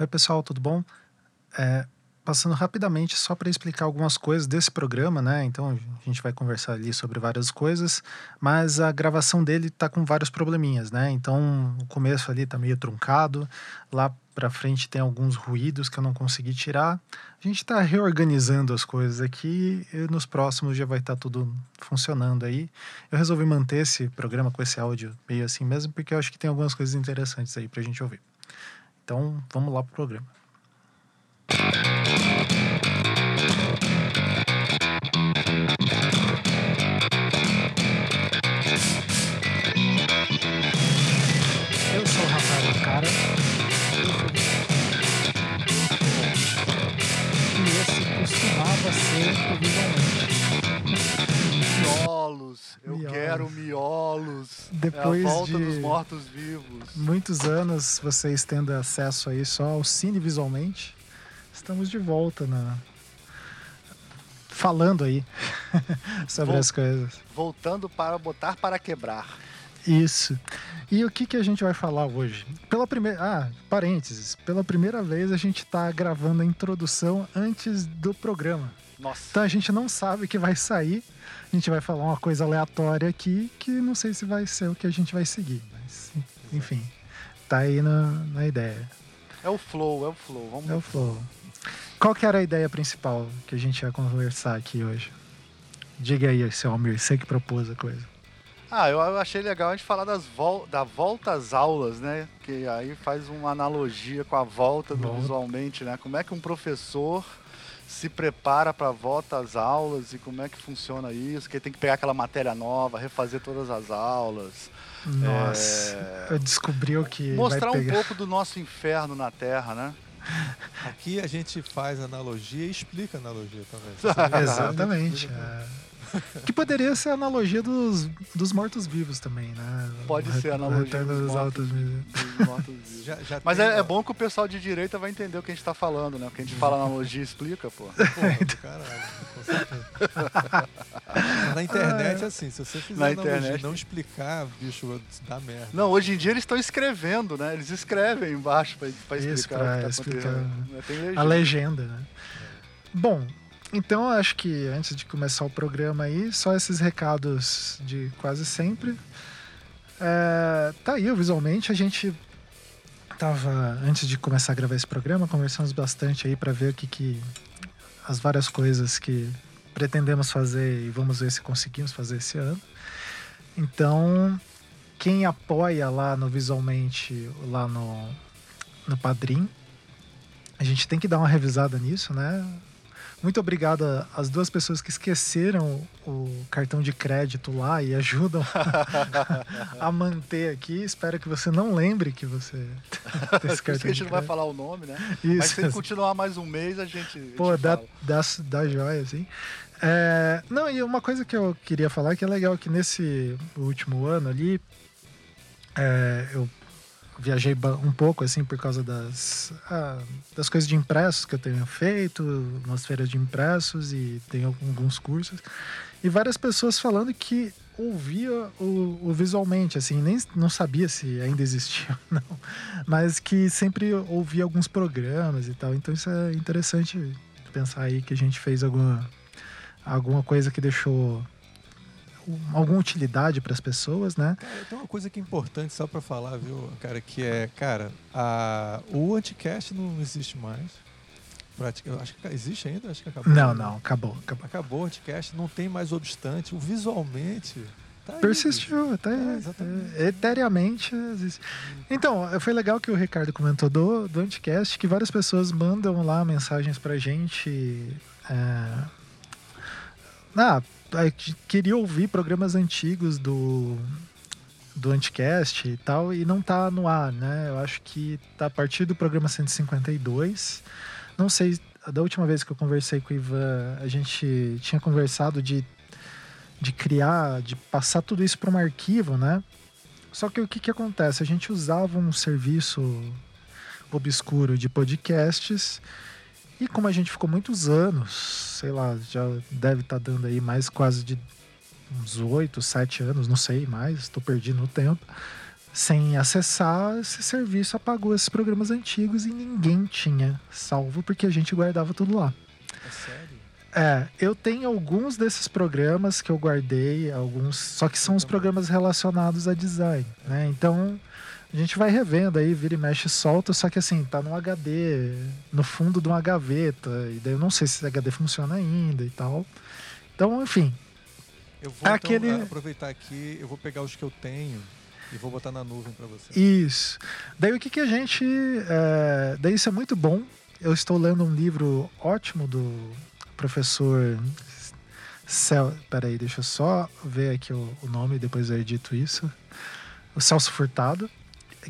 Oi, pessoal, tudo bom? É, passando rapidamente só para explicar algumas coisas desse programa, né? Então a gente vai conversar ali sobre várias coisas, mas a gravação dele tá com vários probleminhas, né? Então o começo ali tá meio truncado, lá para frente tem alguns ruídos que eu não consegui tirar. A gente está reorganizando as coisas aqui e nos próximos já vai estar tá tudo funcionando aí. Eu resolvi manter esse programa com esse áudio meio assim mesmo, porque eu acho que tem algumas coisas interessantes aí para a gente ouvir. Então vamos lá pro programa. Eu sou o Rafael Cara. E esse costumava ser o visualmente. Miolos, eu Miolos. quero miolos. Depois é a volta de- dos mortos-vivos. Muitos anos vocês tendo acesso aí só ao Cine Visualmente. Estamos de volta na. Falando aí sobre Vol- as coisas. Voltando para botar para quebrar. Isso. E o que, que a gente vai falar hoje? Pela primeira. Ah, parênteses. Pela primeira vez a gente está gravando a introdução antes do programa. Nossa. Então a gente não sabe o que vai sair. A gente vai falar uma coisa aleatória aqui que não sei se vai ser o que a gente vai seguir. Mas, enfim, tá aí na, na ideia. É o flow, é o flow. Vamos É o flow. Qual que era a ideia principal que a gente ia conversar aqui hoje? Diga aí, seu Almir, você que propôs a coisa. Ah, eu achei legal a gente falar das vol da volta às aulas, né? Que aí faz uma analogia com a volta do Volta. visualmente, né? Como é que um professor se prepara para a volta às aulas e como é que funciona isso? Que ele tem que pegar aquela matéria nova, refazer todas as aulas, Nossa, É. eu descobri o que mostrar vai um pouco do nosso inferno na Terra, né? Aqui a gente faz analogia e explica analogia também. Exatamente. Explica é. Que poderia ser a analogia dos, dos mortos-vivos também, né? Pode O ser a o analogia dos mortos. mortos-vivos. Já, já Mas tem, é, é bom que o pessoal de direita vai entender o que a gente tá falando, né? Porque a gente fala analogia e explica, pô. Porra, do caralho, com certeza. Na internet, assim, se você fizer Na analogia internet- e não explicar, bicho, dá merda. Não, hoje em dia eles estão escrevendo, né? Eles escrevem embaixo pra, pra Isso, explicar pra o que tá explicar. Né? Legenda. a legenda, né? Bom, então acho que antes de começar o programa aí, só esses recados de quase sempre. É, tá aí, visualmente, a gente tava, antes de começar a gravar esse programa, conversamos bastante aí para ver o que, que as várias coisas que pretendemos fazer e vamos ver se conseguimos fazer esse ano. Então, quem apoia lá no Visualmente, lá no, no Padrim, a gente tem que dar uma revisada nisso, né? Muito obrigado às duas pessoas que esqueceram o cartão de crédito lá e ajudam a manter aqui. Espero que você não lembre que você tem Por esse isso que cartão a gente não vai falar o nome, né? Mas Isso, se ele continuar mais um mês, a gente. a gente Pô, dá, fala. dá, dá joia, assim. É, não, e uma coisa que eu queria falar que é legal que nesse último ano ali, é, eu viajei um pouco, assim, por causa das, ah, das coisas de impressos que eu tenho feito, umas feiras de impressos e tenho alguns cursos. E várias pessoas falando que ouvia o, o visualmente, assim, nem não sabia se ainda existia não, mas que sempre ouvia alguns programas e tal. Então isso é interessante pensar aí que a gente fez alguma, alguma coisa que deixou alguma utilidade para as pessoas, né? Cara, tem uma coisa que é importante só pra falar, viu, cara, que é, cara, a, o anticast não existe mais. Pratica- acho que existe ainda, acho que acabou. Não, não, acabou, acabou. Acabou o anticast, não tem mais obstante. O visualmente. Tá aí, Persistiu, até É, é, eteriamente existe. Então, foi legal que o Ricardo comentou do, do Anticast, que várias pessoas mandam lá mensagens pra gente. é, ah, que queria ouvir programas antigos do, do Anticast e tal, e não tá no ar, né? Eu acho que tá a partir do programa 152. Não sei, da última vez que eu conversei com o Ivan, a gente tinha conversado de de criar, de passar tudo isso para um arquivo, né? Só que o que, que acontece? A gente usava um serviço obscuro de podcasts e como a gente ficou muitos anos, sei lá, já deve estar dando aí mais quase de uns oito, sete anos, não sei mais, estou perdido no tempo. sem acessar esse serviço, apagou esses programas antigos e ninguém tinha salvo porque a gente guardava tudo lá. É sério? É, eu tenho alguns desses programas que eu guardei, alguns, só que são os programas relacionados a design, né? Então, a gente vai revendo aí, vira e mexe solta, só que assim, tá no HD, no fundo de uma gaveta, e daí eu não sei se esse HD funciona ainda e tal. Então, enfim, Eu vou então, aquele- aproveitar aqui, eu vou pegar os que eu tenho e vou botar na nuvem para você. Isso. Daí o que, que a gente. é, Daí isso é muito bom. Eu estou lendo um livro ótimo do professor. Cel... Peraí, deixa eu só ver aqui o, o nome, depois eu edito isso. O Celso Furtado,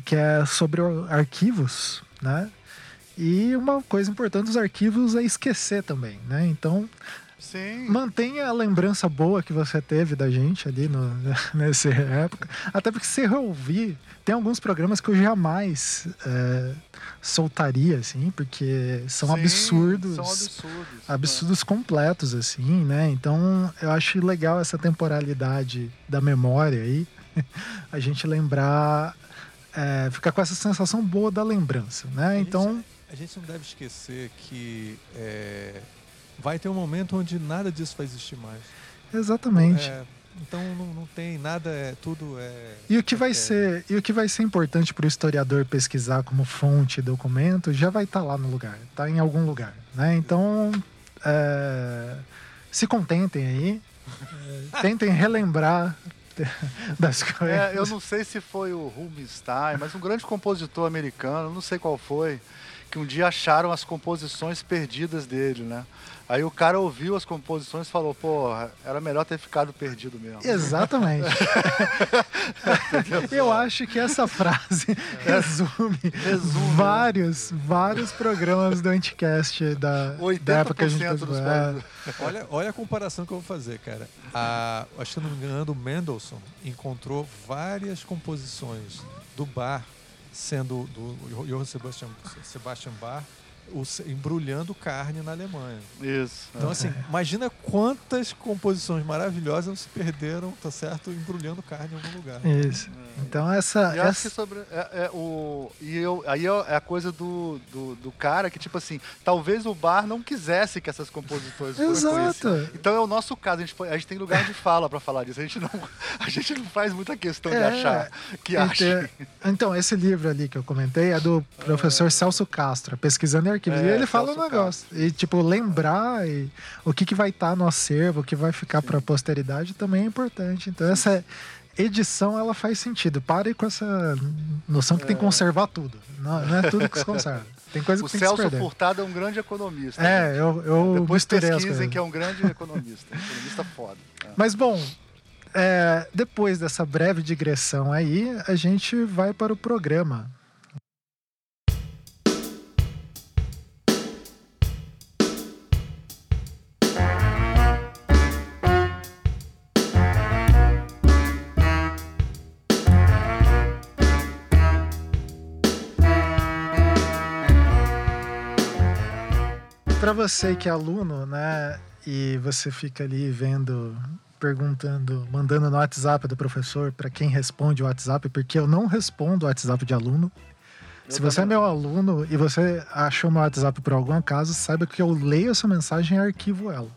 que é sobre arquivos, né? E uma coisa importante dos arquivos é esquecer também, né? Então, Sim. mantenha a lembrança boa que você teve da gente ali no, nessa época. Até porque se eu ouvir, tem alguns programas que eu jamais é, soltaria, assim, porque são Sim, absurdos. São absurdos. Absurdos completos, assim, né? Então, eu acho legal essa temporalidade da memória aí. A gente lembrar, é, ficar com essa sensação boa da lembrança, né? gente Então, A gente não deve esquecer que é, vai ter um momento onde nada disso vai existir mais. exatamente. É, então não, não tem nada, é, tudo é. E o que vai é- ser, e o que vai ser importante para o historiador pesquisar como fonte e documento já vai estar lá no lugar, está em algum lugar, né? Então, é, se contentem aí, é, tentem relembrar das coisas. É, eu não sei se foi o Rubinstein, mas um grande compositor americano, não sei qual foi, que um dia acharam as composições perdidas dele, né? Aí o cara ouviu as composições e falou, pô, era melhor ter ficado perdido mesmo. Exatamente. eu acho que essa frase resume, Resume. vários, vários programas do Anticast da, da época que a gente 80% dos. É. Olha, olha a comparação que eu vou fazer, cara. A, acho que se não me engano, o Mendelssohn encontrou várias composições do bar, sendo do Johann Sebastian, Sebastian Bach, embrulhando carne na Alemanha. Isso. Então, assim, imagina quantas composições maravilhosas se perderam, tá certo? Embrulhando carne em algum lugar. Isso. Então essa, E eu acho essa que sobre. É, é o, e eu, aí é a coisa do, do, do cara que, tipo assim, talvez o bar não quisesse que essas compositores fossem Exato. conhecidas. Então é o nosso caso, a gente, a gente tem lugar de fala pra falar disso. A gente não, a gente não faz muita questão de É. achar que acha. Então, esse livro ali que eu comentei é do professor Celso Castro, Pesquisando É, e ele fala Celso um negócio. E, tipo, lembrar e o que, que vai estar no acervo, o que vai ficar para a posteridade também é importante. Então, essa edição, ela faz sentido. Pare com essa noção que tem que conservar tudo. Não, não é tudo que se conserva. Tem coisa O que tem que se Celso. Furtado é um grande economista. É, gente. eu, eu Depois pesquisem que é um grande economista. um economista foda. É. Mas bom, é, depois dessa breve digressão aí, a gente vai para o programa. Para você que é aluno, né, e você fica ali vendo, perguntando, mandando no WhatsApp do professor para quem responde o WhatsApp, porque eu não respondo o WhatsApp de aluno. Eu Se você é também. meu aluno e você achou meu WhatsApp por algum acaso, saiba que eu leio essa mensagem e arquivo ela.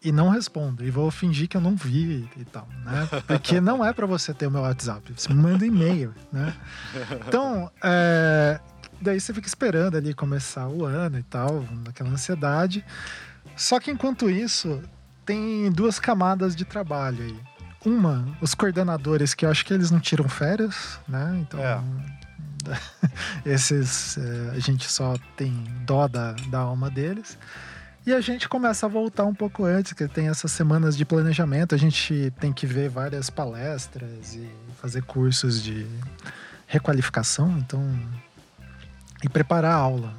E não respondo. E vou fingir que eu não vi e tal, né? Porque não é para você ter o meu WhatsApp. Você me manda e-mail, né? Então, é, daí você fica esperando ali começar o ano e tal, naquela ansiedade. Só que enquanto isso, tem duas camadas de trabalho aí. Uma, os coordenadores, que eu acho que eles não tiram férias, né? Então, É. esses é, a gente só tem dó da, da alma deles. E a gente começa a voltar um pouco antes, que tem essas semanas de planejamento. A gente tem que ver várias palestras e fazer cursos de requalificação, então. E preparar a aula.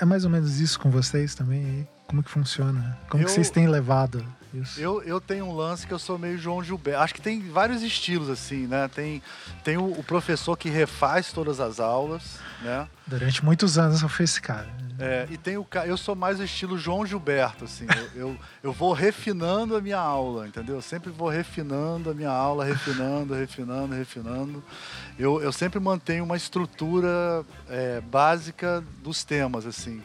É mais ou menos isso com vocês também? como que funciona? Como Eu- que vocês têm levado isso? Eu, eu tenho um lance que eu sou meio João Gilberto. Acho que tem vários estilos, assim, né? Tem, tem o, o professor que refaz todas as aulas, né? Durante muitos anos eu fui esse cara. É, e tem o eu sou mais o estilo João Gilberto, assim. Eu, eu, eu vou refinando a minha aula, entendeu? Eu sempre vou refinando a minha aula, refinando, refinando, refinando. Eu, eu sempre mantenho uma estrutura é, básica dos temas, assim.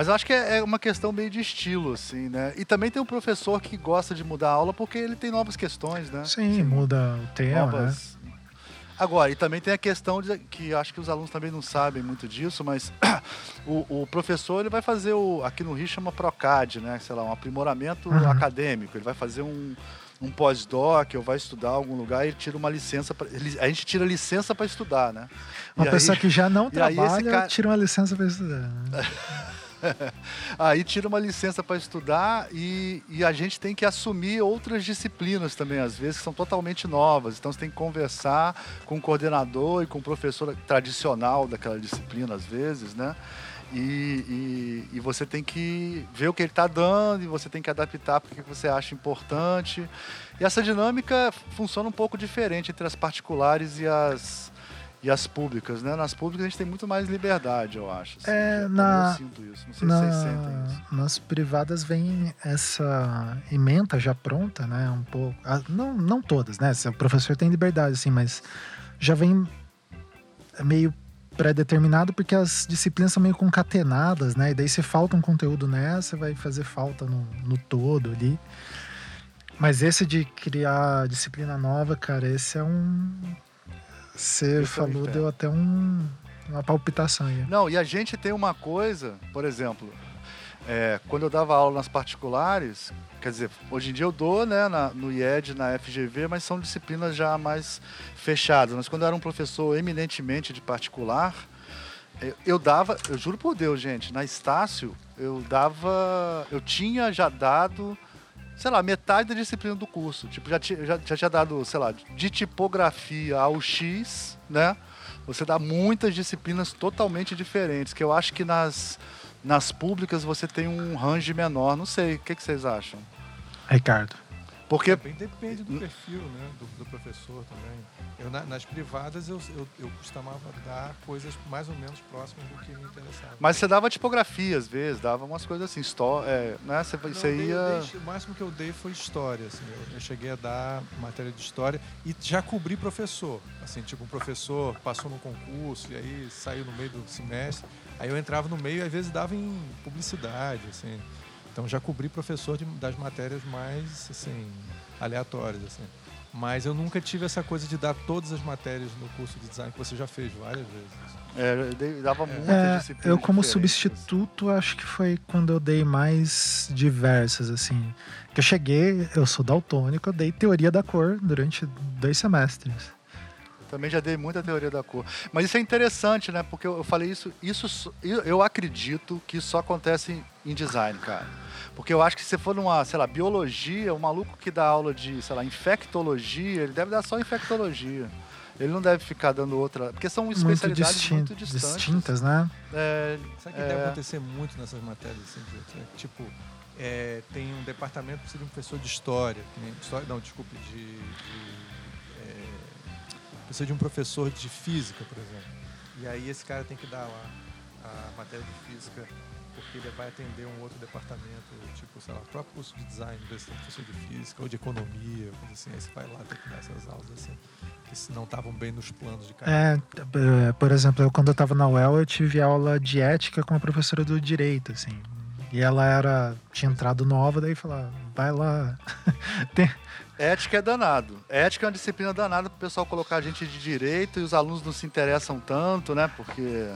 Mas eu acho que é, é uma questão meio de estilo, assim, né? E também tem um professor que gosta de mudar a aula porque ele tem novas questões, né? Sim, muda o tema, né? novas. Agora, e também tem a questão de, que acho que os alunos também não sabem muito disso, mas o, o professor ele vai fazer o aqui no Rio chama Procad, né? Sei lá, um aprimoramento Uhum. acadêmico. Ele vai fazer um, um pós-doc ou vai estudar em algum lugar e tira uma licença. Pra, ele- a gente tira licença para estudar, né? Uma E pessoa aí- que já não trabalha cara- tira uma licença para estudar. né? Aí tira uma licença para estudar e, e a gente tem que assumir outras disciplinas também, às vezes, que são totalmente novas. Então você tem que conversar com o coordenador e com o professor tradicional daquela disciplina, às vezes, né? E, e, e você tem que ver o que ele está dando e você tem que adaptar porque você acha importante. E essa dinâmica funciona um pouco diferente entre as particulares e as, e as públicas, né? Nas públicas a gente tem muito mais liberdade, eu acho. assim. É, Eu na- sinto isso. Não sei se vocês sentem isso. Na, nas privadas vem essa ementa já pronta, né? Um pouco. ah, Não, não todas, né? O professor tem liberdade, assim, mas já vem meio pré-determinado porque as disciplinas são meio concatenadas, né? E daí se falta um conteúdo nessa, vai fazer falta no, no todo ali. Mas esse de criar disciplina nova, cara, esse é um. Você é falou, deu até um, uma palpitação aí. Não, e a gente tem uma coisa, por exemplo, é, quando eu dava aula nas particulares, quer dizer, hoje em dia eu dou né, na- no IED, na FGV, mas são disciplinas já mais fechadas. Mas quando eu era um professor eminentemente de particular, eu, eu dava, eu juro por Deus, gente, na Estácio, eu dava, eu tinha já dado, sei lá, metade da disciplina do curso. Tipo, já, já, já tinha dado, sei lá, de tipografia ao X, né? Você dá muitas disciplinas totalmente diferentes, que eu acho que nas, nas públicas você tem um range menor. Não sei, o que, que vocês acham? Ricardo. Porque Também depende do perfil né, do, do professor também. Eu, na- nas privadas eu, eu, eu costumava dar coisas mais ou menos próximas do que me interessava. Mas você dava tipografia às vezes, dava umas coisas assim, histó é, né? Você, Não, você dei- ia. eu dei- o máximo que eu dei foi história. Assim, eu, eu cheguei a dar matéria de história e já cobri professor. Assim, tipo, um professor passou no concurso e aí saiu no meio do semestre. Aí eu entrava no meio e às vezes dava em publicidade, assim. Então já cobri professor de- das matérias mais, assim, aleatórias, assim. Mas eu nunca tive essa coisa de dar todas as matérias no curso de design que você já fez várias vezes. É, dava muita É, disciplina. eu como diferente, substituto acho que foi quando eu dei mais diversas assim que eu cheguei eu sou daltônico eu dei teoria da cor durante dois semestres assim. Também já dei muita teoria da cor. Mas isso é interessante, né? Porque eu, falei isso, isso eu, acredito que isso só acontece em, design, cara. Porque eu acho que se for numa, sei lá, biologia, o maluco que dá aula de, sei lá, infectologia, ele deve dar só infectologia. Ele não deve ficar dando outra. Porque são muito, especialidades distin- muito distantes. distintas né É, Sabe o que É. deve acontecer muito nessas matérias? Assim, de- tipo, é, tem um departamento que precisa de um professor de história. que nem- história não, desculpe, de. de precisa de um professor de física, por exemplo. E aí esse cara tem que dar lá a matéria de física, porque ele vai atender um outro departamento, tipo, sei lá, o próprio curso de design, vezes tem professor de física ou de economia, coisa assim. Aí você vai lá ter que dar essas aulas assim, que se não estavam bem nos planos de cara. é, é, por exemplo eu, quando eu estava na UEL eu tive aula de ética com a professora do direito assim e ela era tinha entrado nova daí falar vai lá Ética é danado. Ética é uma disciplina danada para o pessoal colocar a gente de direito e os alunos não se interessam tanto, né? Porque.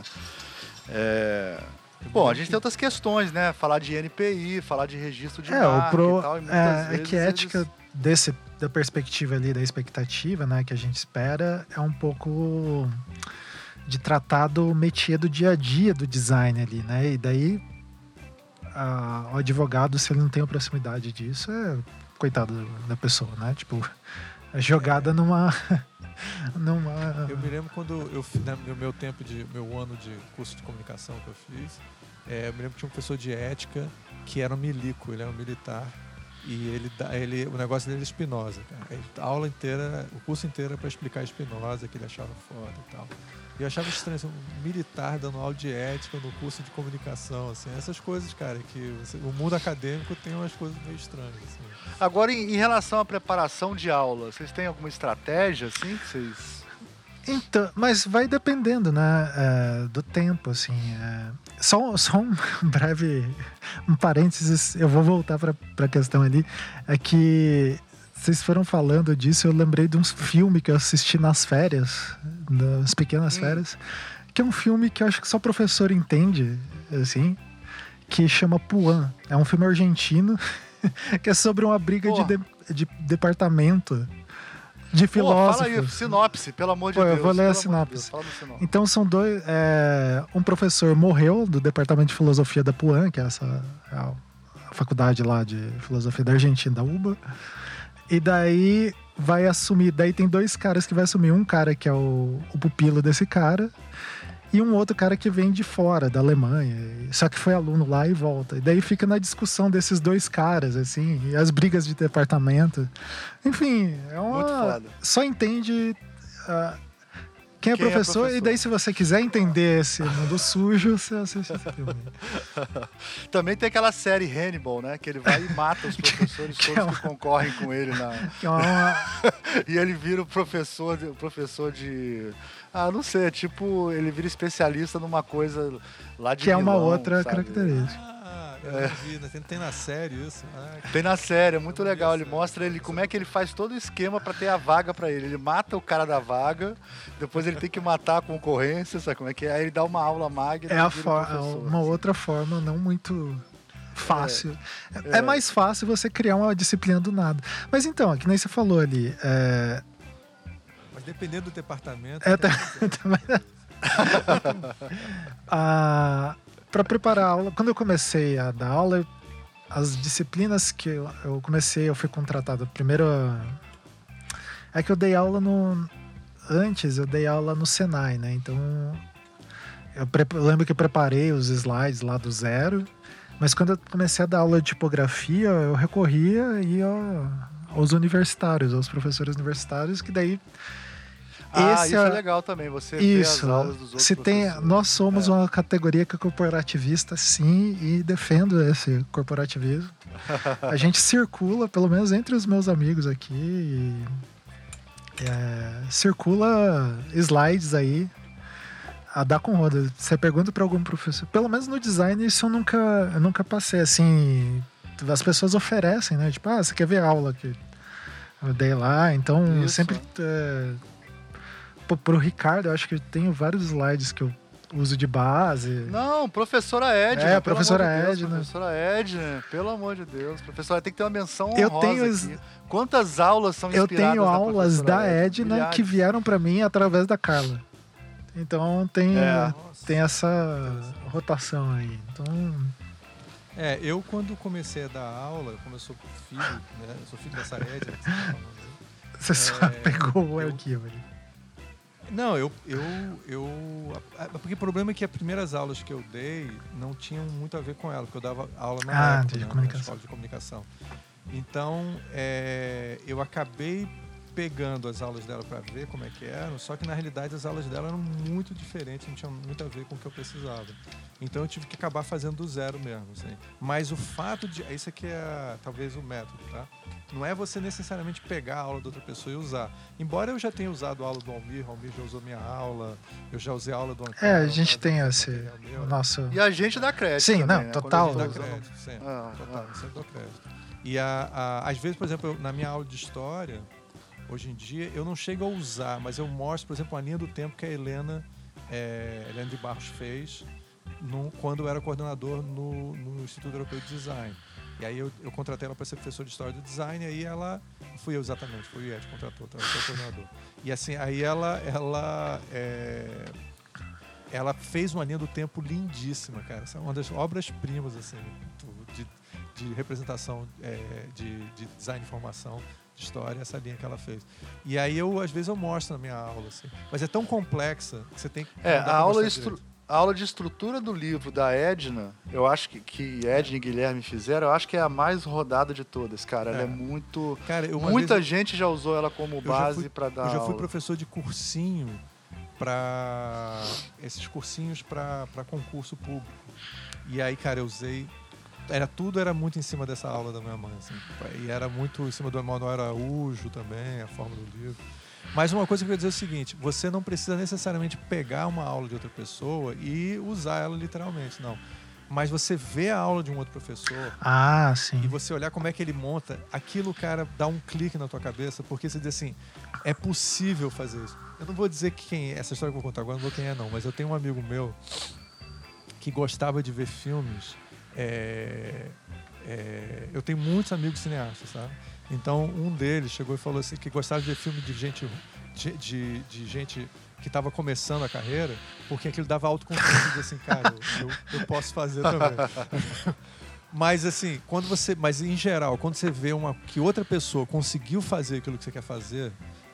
é, Bom, a gente tem outras questões, né? Falar de NPI, falar de registro de É, o marca pro, e tal. E muitas é, é vezes que a ética eles- desse, da perspectiva ali, da expectativa, né, que a gente espera, é um pouco de tratar do métier do dia a dia do design ali, né? E daí a- o advogado, se ele não tem a proximidade disso, é coitado da pessoa, né? Tipo, é jogada numa. numa. Eu me lembro quando eu na- no meu tempo de meu ano de curso de comunicação que eu fiz, É, eu me lembro que tinha um professor de ética que era um milico, ele era um militar. E ele, ele, o negócio dele é Spinoza, cara. A aula inteira, o curso inteiro é para explicar Spinoza, que ele achava foda e tal. E eu achava estranho, assim, um militar dando aula de ética no curso de comunicação, assim. Essas coisas, cara, que você- o mundo acadêmico tem umas coisas meio estranhas, assim. Agora, em, em relação à preparação de aula, vocês têm alguma estratégia assim que vocês. Então, mas vai dependendo, né, é, do tempo, assim. é. Só, só um breve um parênteses, eu vou voltar para a questão ali, é que vocês foram falando disso, eu lembrei de um filme que eu assisti nas férias, nas pequenas Hum. férias, que é um filme que eu acho que só professor entende, assim, que chama Puan. É um filme argentino que é sobre uma briga de, de, de departamento de Pô, fala aí, filósofos. sinopse, pelo amor de Pô, eu Deus. vou ler a amor de sinopse. Deus, sinopse. Então são dois. é, um professor morreu do departamento de filosofia da PUAN, que é essa a faculdade lá de filosofia da Argentina, da UBA. E daí vai assumir. Daí tem dois caras que vai assumir. Um cara que é o, o pupilo desse cara. E um outro cara que vem de fora, da Alemanha. Só que foi aluno lá e volta. E daí fica na discussão desses dois caras, assim, e as brigas de departamento. Enfim, é uma. Só entende. ah, quem é, Quem é professor, professor. e daí, se você quiser entender esse mundo sujo, você assiste esse filme. Também tem aquela série Hannibal, né? Que ele vai e mata os professores que é todos uma- que concorrem com ele na. Que é uma, E ele vira o professor, de- o professor de. Ah, não sei, é tipo, ele vira especialista numa coisa lá de que é uma outra sabe? característica. Ah, eu não vi, né? Tem, na série isso. Ah, Tem na série, é muito Eu legal. a Ele mostra ele como é que ele faz todo o esquema pra ter a vaga pra ele. Ele mata o cara da vaga, depois ele tem que matar a concorrência, sabe como é que é? Aí ele dá uma aula magna. É a vira for- professor. uma outra forma não muito fácil. É, é. mais fácil você criar uma disciplina do nada. Mas então, é que nem você falou ali, é, mas dependendo do departamento. É, tem- também. para preparar a aula, quando eu comecei a dar aula, as disciplinas que eu, eu comecei, eu fui contratado. Primeiro, é que eu dei aula no. Antes, eu dei aula no Senai, né? Então, eu, pre- eu lembro que eu preparei os slides lá do zero. Mas quando eu comecei a dar aula de tipografia, eu recorria e aos universitários, aos professores universitários, que daí Ah, esse isso é- é legal também. Você isso. as aulas dos outros Se tem, professores. nós somos É. uma categoria que é corporativista, sim, e defendo esse corporativismo. A gente circula, pelo menos entre os meus amigos aqui, e, é, circula slides aí a dar com roda. Você pergunta para algum professor, pelo menos no design isso eu nunca, eu nunca passei assim. As pessoas oferecem, né? Tipo, ah, você quer ver a aula que eu dei lá? Então Isso. sempre é, Pô, pro Ricardo, eu acho que eu tenho vários slides que eu uso de base. Não, professora Edna. É, pelo professora amor de Deus, Edna. Professora Edna, pelo amor de Deus. Professora, tem que ter uma menção Eu honrosa tenho as- aqui. Quantas aulas são Eu inspiradas tenho na aulas da Edna Milhares. que vieram pra mim através da Carla. Então tem, É. Tem essa rotação aí. Então, É, eu quando comecei a dar aula, como eu sou filho, né? Eu sou filho dessa Edna você tá você só É, pegou o eu- arquivo ali. Não, eu, eu, eu. Porque o problema é que as primeiras aulas que eu dei não tinham muito a ver com ela, porque eu dava aula na Ah, época, de né, na comunicação. escola de comunicação. Então, é, eu acabei pegando as aulas dela para ver como é que eram, só que na realidade as aulas dela eram muito diferentes, não tinham muito a ver com o que eu precisava. Então eu tive que acabar fazendo do zero mesmo. Assim. Mas o fato de. Isso aqui é talvez o método, tá? Não é você necessariamente pegar a aula da outra pessoa e usar. Embora eu já tenha usado a aula do Almir, o Almir já usou minha aula, eu já usei a aula do Ancora. É, a gente já tem esse o nosso. E a gente dá crédito. Sim, também, não, né? total. Quando a Dá gente usando- crédito, sempre. Ah, Total, sempre dou crédito. E a, a- às vezes, por exemplo, eu- na minha aula de história, hoje em dia, eu não chego a usar, mas eu mostro, por exemplo, a linha do tempo que a Helena, é, Helena de Barros fez no- quando eu era coordenador no, no Instituto Europeu de Design. E aí eu, eu contratei ela para ser professora de História do Design, e aí ela... Fui eu exatamente, fui o Ed contratou, então o coordenador. E assim, aí ela... ela é, ela fez uma linha do tempo lindíssima, cara. Essa é uma das obras-primas, assim, de, de representação, é, de, de design de informação, de história, essa linha que ela fez. E aí eu, às vezes, eu mostro na minha aula, assim. Mas é tão complexa que você tem que. É, a aula estru- a aula de estrutura do livro da Edna, eu acho que, que Edna e Guilherme fizeram, eu acho que é a mais rodada de todas, cara. Ela é, É. muito. Cara, eu, Muita vez, gente já usou ela como base para dar. eu já fui aula. professor de cursinho para esses cursinhos para concurso público. E aí, cara, eu usei era tudo era muito em cima dessa aula da minha mãe, assim. E era muito em cima do Emanuel Araújo também, a forma do livro. Mas uma coisa que eu quero dizer é o seguinte: você não precisa necessariamente pegar uma aula de outra pessoa e usar ela literalmente, não. Mas você vê a aula de um outro professor Ah, e sim. você olhar como é que ele monta, aquilo, cara, dá um clique na tua cabeça, porque você diz assim, é possível fazer isso. Eu não vou dizer que quem é, essa história que eu vou contar agora, não vou quem é não, mas eu tenho um amigo meu que gostava de ver filmes. É, é, eu tenho muitos amigos cineastas, sabe? Então um deles chegou e falou assim que gostava de ver filme de gente de, de, de gente que estava começando a carreira, porque aquilo dava autoconfiança de assim, cara, eu, eu, eu posso fazer também. Mas assim, quando você, mas em geral, quando você vê uma que outra pessoa conseguiu fazer aquilo que você quer fazer,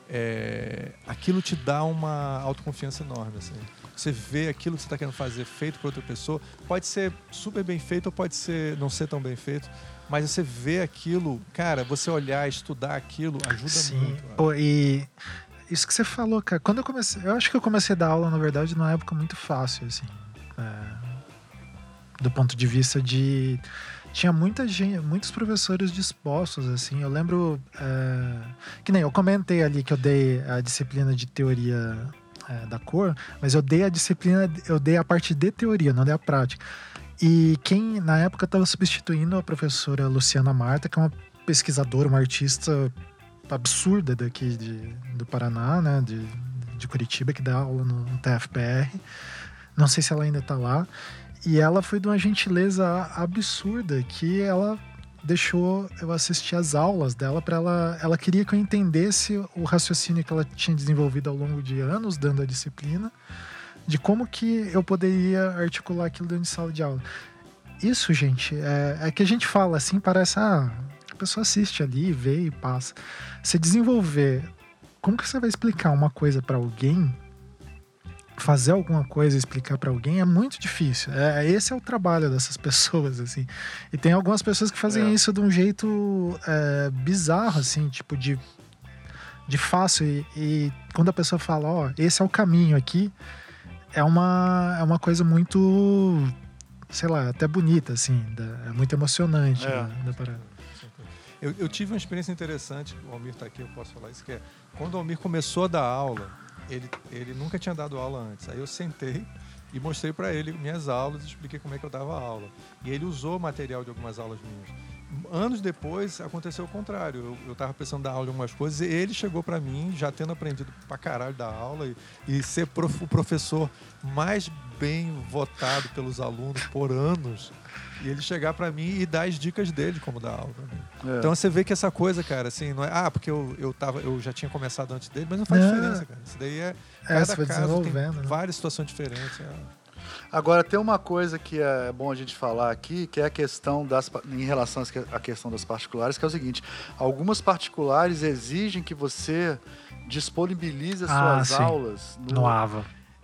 é, aquilo te dá uma autoconfiança enorme. Assim. Você vê aquilo que você está querendo fazer feito por outra pessoa, pode ser super bem feito ou pode ser não ser tão bem feito, mas você vê aquilo, cara, você olhar, estudar aquilo ajuda Sim. muito. Pô, e isso que você falou, cara, quando eu comecei. Eu acho que eu comecei a dar aula, na verdade, numa época muito fácil, assim. é, do ponto de vista de. Tinha muita gente, muitos professores dispostos, assim. Eu lembro. é, que nem eu comentei ali que eu dei a disciplina de teoria é, da cor, mas eu dei a disciplina, eu dei a parte de teoria, não dei a prática. E quem na época estava substituindo a professora Luciana Marta, que é uma pesquisadora, uma artista absurda daqui de, do Paraná, né, de, de Curitiba, que dá aula no, no TFPR. Não sei se ela ainda está lá. E ela foi de uma gentileza absurda que ela deixou eu assistir as aulas dela para ela ela queria que eu entendesse o raciocínio que ela tinha desenvolvido ao longo de anos dando a disciplina de como que eu poderia articular aquilo dentro de sala de aula. Isso gente é, é que a gente fala assim parece ah, a pessoa assiste ali vê e passa. Você desenvolver como que você vai explicar uma coisa para alguém fazer alguma coisa explicar para alguém é muito difícil é, esse é o trabalho dessas pessoas assim e tem algumas pessoas que fazem É. isso de um jeito é, bizarro assim tipo de de fácil e, e quando a pessoa fala ó esse é o caminho aqui é uma é uma coisa muito sei lá até bonita assim da- é muito emocionante É. da, da parada. Eu, eu tive uma experiência interessante, o Almir está aqui, eu posso falar isso, que é quando o Almir começou a dar aula, ele, ele nunca tinha dado aula antes. Aí eu sentei e mostrei para ele minhas aulas expliquei como é que eu dava aula. E ele usou material de algumas aulas minhas. Anos depois aconteceu o contrário. Eu, eu tava precisando dar aula de algumas coisas e ele chegou para mim, já tendo aprendido pra caralho da aula e, e ser prof- o professor mais bem votado pelos alunos por anos. E ele chegar para mim e dar as dicas dele como dar aula mim. É. Então você vê que essa coisa, cara, assim, não é. Ah, porque eu, eu, tava, eu já tinha começado antes dele, mas não faz diferença, cara. Isso daí é. É, Cada caso tem desenvolvendo, né? várias situações diferentes. é. Agora, tem uma coisa que é bom a gente falar aqui, que é a questão das, em relação à questão das particulares, que é o seguinte: algumas particulares exigem que você disponibilize as Ah, suas sim. aulas no AVA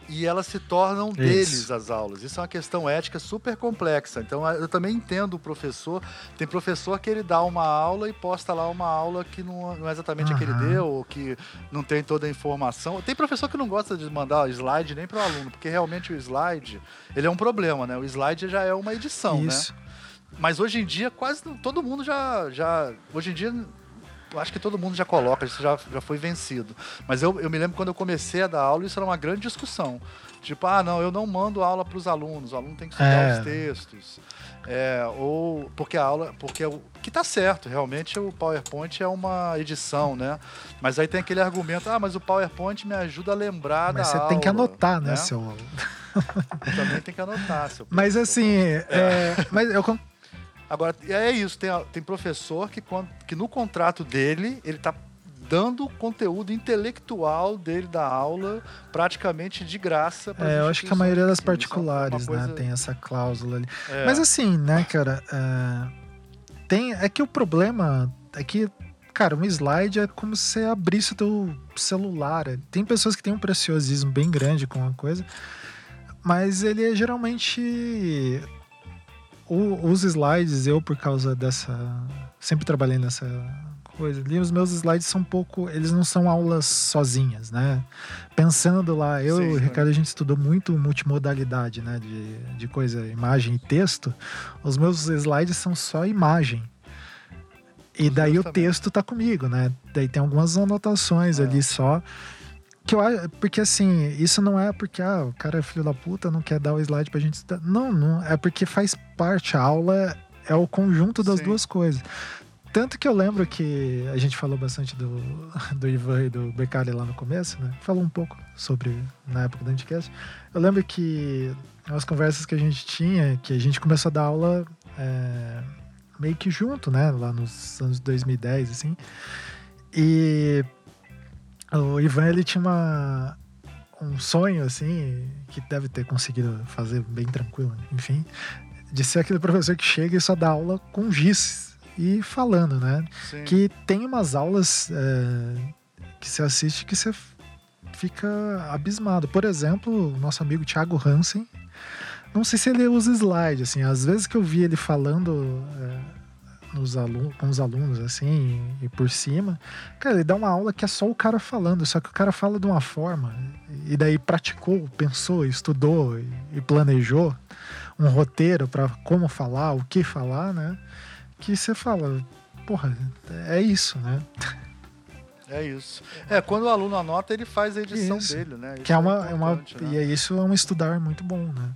e elas se tornam Isso. deles as aulas. Isso é uma questão ética super complexa. Então eu também entendo o professor. Tem professor que ele dá uma aula e posta lá uma aula que não, não é exatamente a que ele deu, ou que não tem toda a informação. Tem professor que não gosta de mandar slide nem para o aluno, porque realmente o slide ele é um problema, né? O slide já é uma edição, né? isso Mas hoje em dia quase todo mundo já, já hoje em dia acho que todo mundo já coloca, isso já, já foi vencido. Mas eu, eu me lembro quando eu comecei a dar aula, isso era uma grande discussão. Tipo, ah, não, eu não mando aula para os alunos, o aluno tem que estudar É. os textos. É, ou porque a aula, porque o que tá certo, realmente o PowerPoint é uma edição, né? Mas aí tem aquele argumento, ah, mas o PowerPoint me ajuda a lembrar mas da você aula. tem que anotar né, seu Também tem que anotar, seu mas assim é, mas eu Agora, é isso, tem, tem professor que, que no contrato dele, ele tá dando conteúdo intelectual dele da aula praticamente de graça. É, eu acho que a maioria das particulares, né, coisa- tem essa cláusula ali. é, Mas assim, né, cara, é, tem, é que o problema é que, cara, um slide é como se você abrisse o teu celular. Tem pessoas que têm um preciosismo bem grande com uma coisa, Mas ele é geralmente. O- os slides, eu, por causa dessa. Sempre trabalhei nessa coisa ali, os meus slides são um pouco. Eles não são aulas sozinhas, né? Pensando lá, eu Sim, e o. Ricardo, a gente estudou muito multimodalidade, né? De, de coisa, imagem e texto. Os meus slides são só imagem. E daí o Justamente. texto tá comigo, né? Daí tem algumas anotações É. ali só. Que eu porque assim, isso não é porque ah, o cara é filho da puta, não quer dar o slide pra gente estudar. Não, não, é porque faz parte, a aula é o conjunto das Sim. duas coisas. Tanto que eu lembro que a gente falou bastante do, do Ivan e do Beccari lá no começo, né? Falou um pouco sobre na época do Anticast. Eu lembro que as conversas que a gente tinha, que a gente começou a dar aula é, meio que junto, né? Lá nos anos 2010, assim. E o Ivan, ele tinha uma, um sonho, assim, que deve ter conseguido fazer bem tranquilo, enfim, de ser aquele professor que chega e só dá aula com giz e falando, né? Sim. Que tem umas aulas é, que você assiste que você fica abismado. Por exemplo, o nosso amigo Thiago Hansen, não sei se ele usa slide, assim, às vezes que eu vi ele falando é, nos alunos, com os alunos, assim, e por cima, cara, ele dá uma aula que é só o cara falando, só que o cara fala de uma forma, e daí praticou, pensou, estudou e, planejou um roteiro para como falar, o que falar, né? Que você fala, porra, é isso, né? É isso. É, quando o aluno anota, ele faz a edição Isso. dele, né? Que Isso é uma, é uma né? e é isso é um estudar muito bom, né?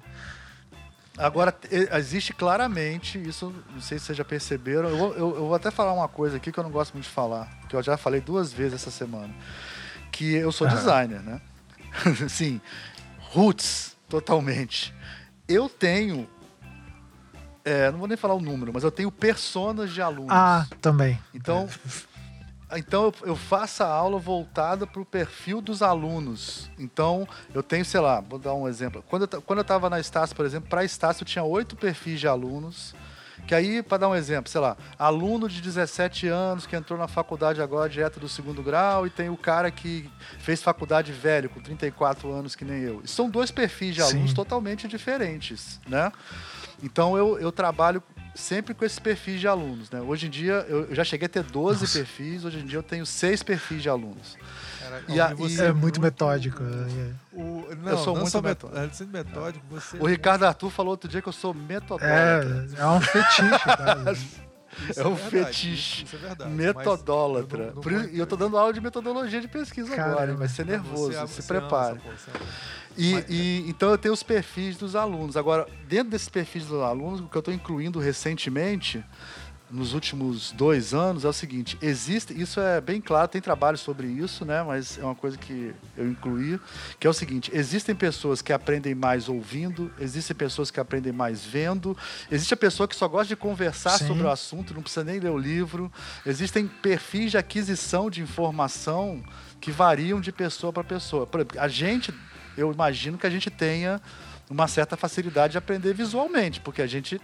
Agora, e- existe claramente, isso não sei se vocês já perceberam, eu, vou- eu- eu vou até falar uma coisa aqui que eu não gosto muito de falar, que eu já falei duas vezes essa semana, que eu sou Ah. designer, né? Sim, roots, totalmente. Eu tenho, é, não vou nem falar o número, mas eu tenho personas de alunos. Ah, também. Então, então eu, faço a aula voltada para o perfil dos alunos. Então, eu tenho, sei lá, vou dar um exemplo. Quando eu, quando eu estava na Estácio, por exemplo, para a Estácio eu tinha oito perfis de alunos. Que aí, para dar um exemplo, sei lá, aluno de 17 anos que entrou na faculdade agora direto do segundo grau, e tem o cara que fez faculdade velho, com 34 anos, que nem eu. São dois perfis de alunos Sim. totalmente diferentes, né? Então eu, eu trabalho sempre com esses perfis de alunos, né? Hoje em dia eu já cheguei a ter 12 Nossa. perfis, hoje em dia eu tenho seis perfis de alunos. Cara, E a- e- você É muito metódico. é. O, não, Eu sou não muito met- metódico. metódico, você O Ricardo Arthur falou outro dia que eu sou metodólatra. É, é um fetiche, cara. Isso é um verdade, fetiche. Isso, isso é verdade. Metodólatra. Eu não- não E eu tô dando aula de metodologia de pesquisa Caramba. agora, vai ser Mas nervoso, você- se você ama prepare. essa porra, você ama. E, Mas- e- então eu tenho os perfis dos alunos. Agora, dentro desses perfis dos alunos, o que eu estou incluindo recentemente, nos últimos dois anos, é o seguinte: existe, isso é bem claro, tem trabalho sobre isso, né? Mas é uma coisa que eu incluí, que é o seguinte: existem pessoas que aprendem mais ouvindo, existem pessoas que aprendem mais vendo, existe a pessoa que só gosta de conversar Sim. sobre o assunto, não precisa nem ler o livro. Existem perfis de aquisição de informação que variam de pessoa para pessoa. Por exemplo, a gente, eu imagino que a gente tenha uma certa facilidade de aprender visualmente, porque a gente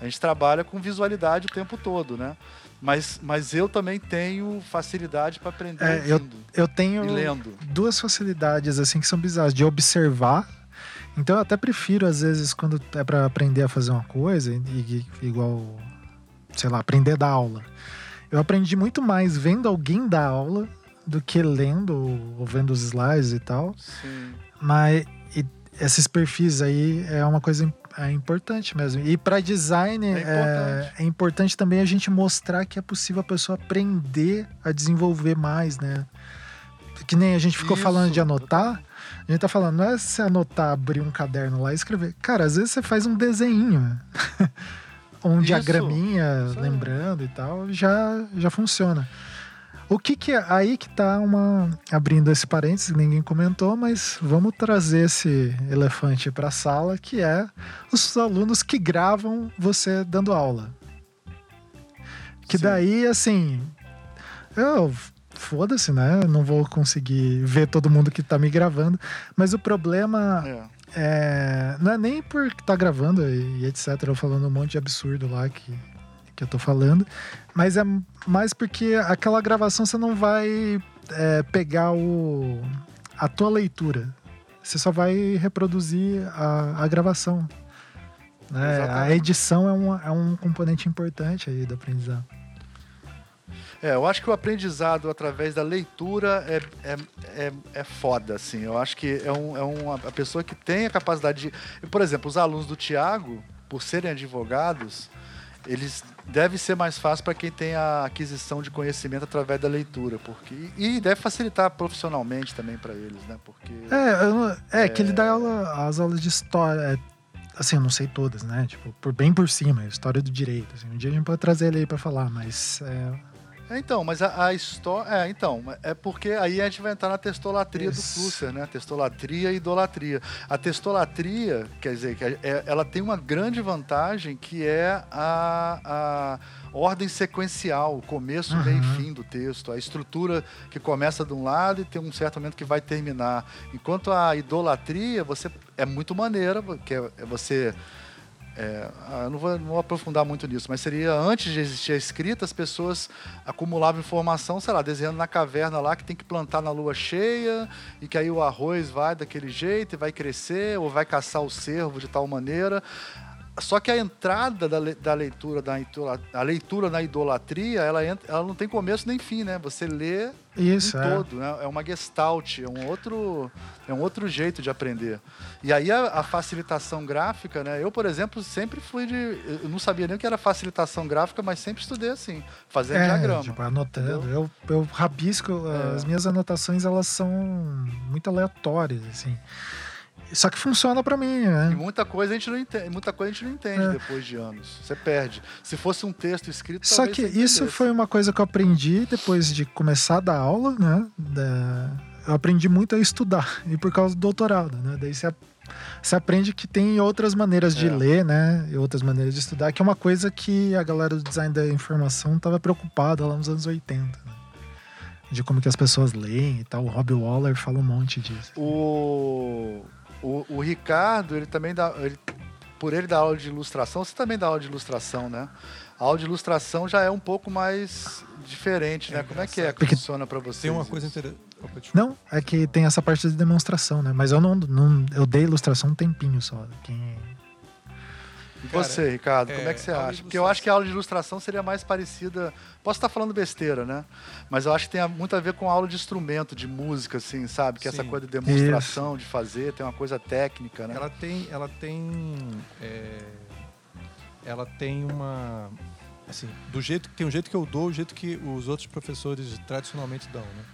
a gente trabalha com visualidade o tempo todo, né? Mas, mas eu também tenho facilidade para aprender É, eu- Eu tenho duas facilidades assim que são bizarras de observar. Então eu até prefiro às vezes quando é para aprender a fazer uma coisa, e- igual, sei lá, aprender da aula. Eu aprendi muito mais vendo alguém dar aula do que lendo ou vendo os slides e tal. Sim. Mas e esses perfis aí é uma coisa é importante mesmo. E para design É é, importante. é importante também a gente mostrar que é possível a pessoa aprender a desenvolver mais, né? Que nem a gente ficou Isso, falando de anotar. A gente tá falando, não é você anotar, abrir um caderno lá e escrever. Cara, às vezes você faz um desenho. um Isso, diagraminha, isso lembrando e tal, já, já funciona. O que que é aí que tá uma abrindo esse parênteses, ninguém comentou, mas vamos trazer esse elefante para a sala, que é os alunos que gravam você dando aula. Que Sim. daí assim, eu foda-se, né? Não vou conseguir ver todo mundo que tá me gravando, mas o problema É. é, não é nem por estar gravando e, e etc. Eu falando um monte de absurdo lá que, que eu tô falando, mas é mais porque aquela gravação você não vai é, pegar o, a tua leitura. você só vai reproduzir a, a gravação. Né? A edição é um, é um componente importante aí do aprendizado. É, eu acho que o aprendizado através da leitura é, é, é, é foda, assim. Eu acho que é, um, é uma a pessoa que tem a capacidade de. Por exemplo, os alunos do Tiago, por serem advogados, eles deve ser mais fácil para quem tem a aquisição de conhecimento através da leitura, porque e deve facilitar profissionalmente também para eles, né? Porque É, eu não- é, que ele dá aula, as aulas de história. é, assim, eu não sei todas, né? Tipo, por, bem por cima, história do direito. assim. um dia a gente pode trazer ele aí pra falar, mas. é, É, Então, mas a, a história. É, então, é porque aí a gente vai entrar na testolatria Isso. do Flusser, né? Testolatria e idolatria. A testolatria, quer dizer, que é- ela tem uma grande vantagem que é a, a ordem sequencial, o começo, meio e Uhum. fim do texto, a estrutura que começa de um lado e tem um certo momento que vai terminar. Enquanto a idolatria, você é muito maneira, que é é você é, ah, eu não vou, não vou aprofundar muito nisso, mas seria antes de existir a escrita, as pessoas acumulavam informação, sei lá, desenhando na caverna lá que tem que plantar na lua cheia e que aí o arroz vai daquele jeito e vai crescer ou vai caçar o cervo de tal maneira. Só que a entrada da, le- da leitura da a leitura na idolatria, ela, entra, ela não tem começo nem fim, né? Você lê Isso, é. todo, né? É uma gestalt, é um outro, é um outro jeito de aprender. E aí a, a facilitação gráfica, né? Eu, por exemplo, sempre fui de, eu não sabia nem o que era facilitação gráfica, mas sempre estudei assim, fazendo É, diagrama. tipo, anotando. Eu, eu rabisco, É. as minhas anotações, elas são muito aleatórias, assim. Só que funciona pra mim, E né? muita coisa a gente não entende, muita coisa a gente não entende É. depois de anos. Você perde. Se fosse um texto escrito, Só que isso foi uma coisa que eu aprendi depois de começar a dar aula, né? Da- Eu aprendi muito a estudar, e por causa do doutorado, né? Daí você, você aprende que tem outras maneiras de É. ler, né? E outras maneiras de estudar, que é uma coisa que a galera do design da informação estava preocupada lá nos anos 80, né? De como que as pessoas leem e tal. O Rob Waller fala um monte disso. O, o, o Ricardo, ele também dá. ele- por ele dar aula de ilustração, você também dá aula de ilustração, né? A aula de ilustração já é um pouco mais diferente, né? É Como é que é que Porque- funciona para você? Tem uma coisa interessante. Não, é que tem essa parte de demonstração, né? Mas eu não, não eu dei ilustração um tempinho só. Quem... E Cara, você, Ricardo, como é, é que você aula de acha? Porque eu acho que a aula de ilustração seria mais parecida. Posso estar falando besteira, né? Mas eu acho que tem muito a ver com a aula de instrumento, de música, assim, sabe? Que essa Sim. coisa de demonstração, de fazer, tem uma coisa técnica, né? Ela tem, ela tem, é, ela tem uma, assim, do jeito tem um jeito que eu dou, o jeito que os outros professores tradicionalmente dão, né?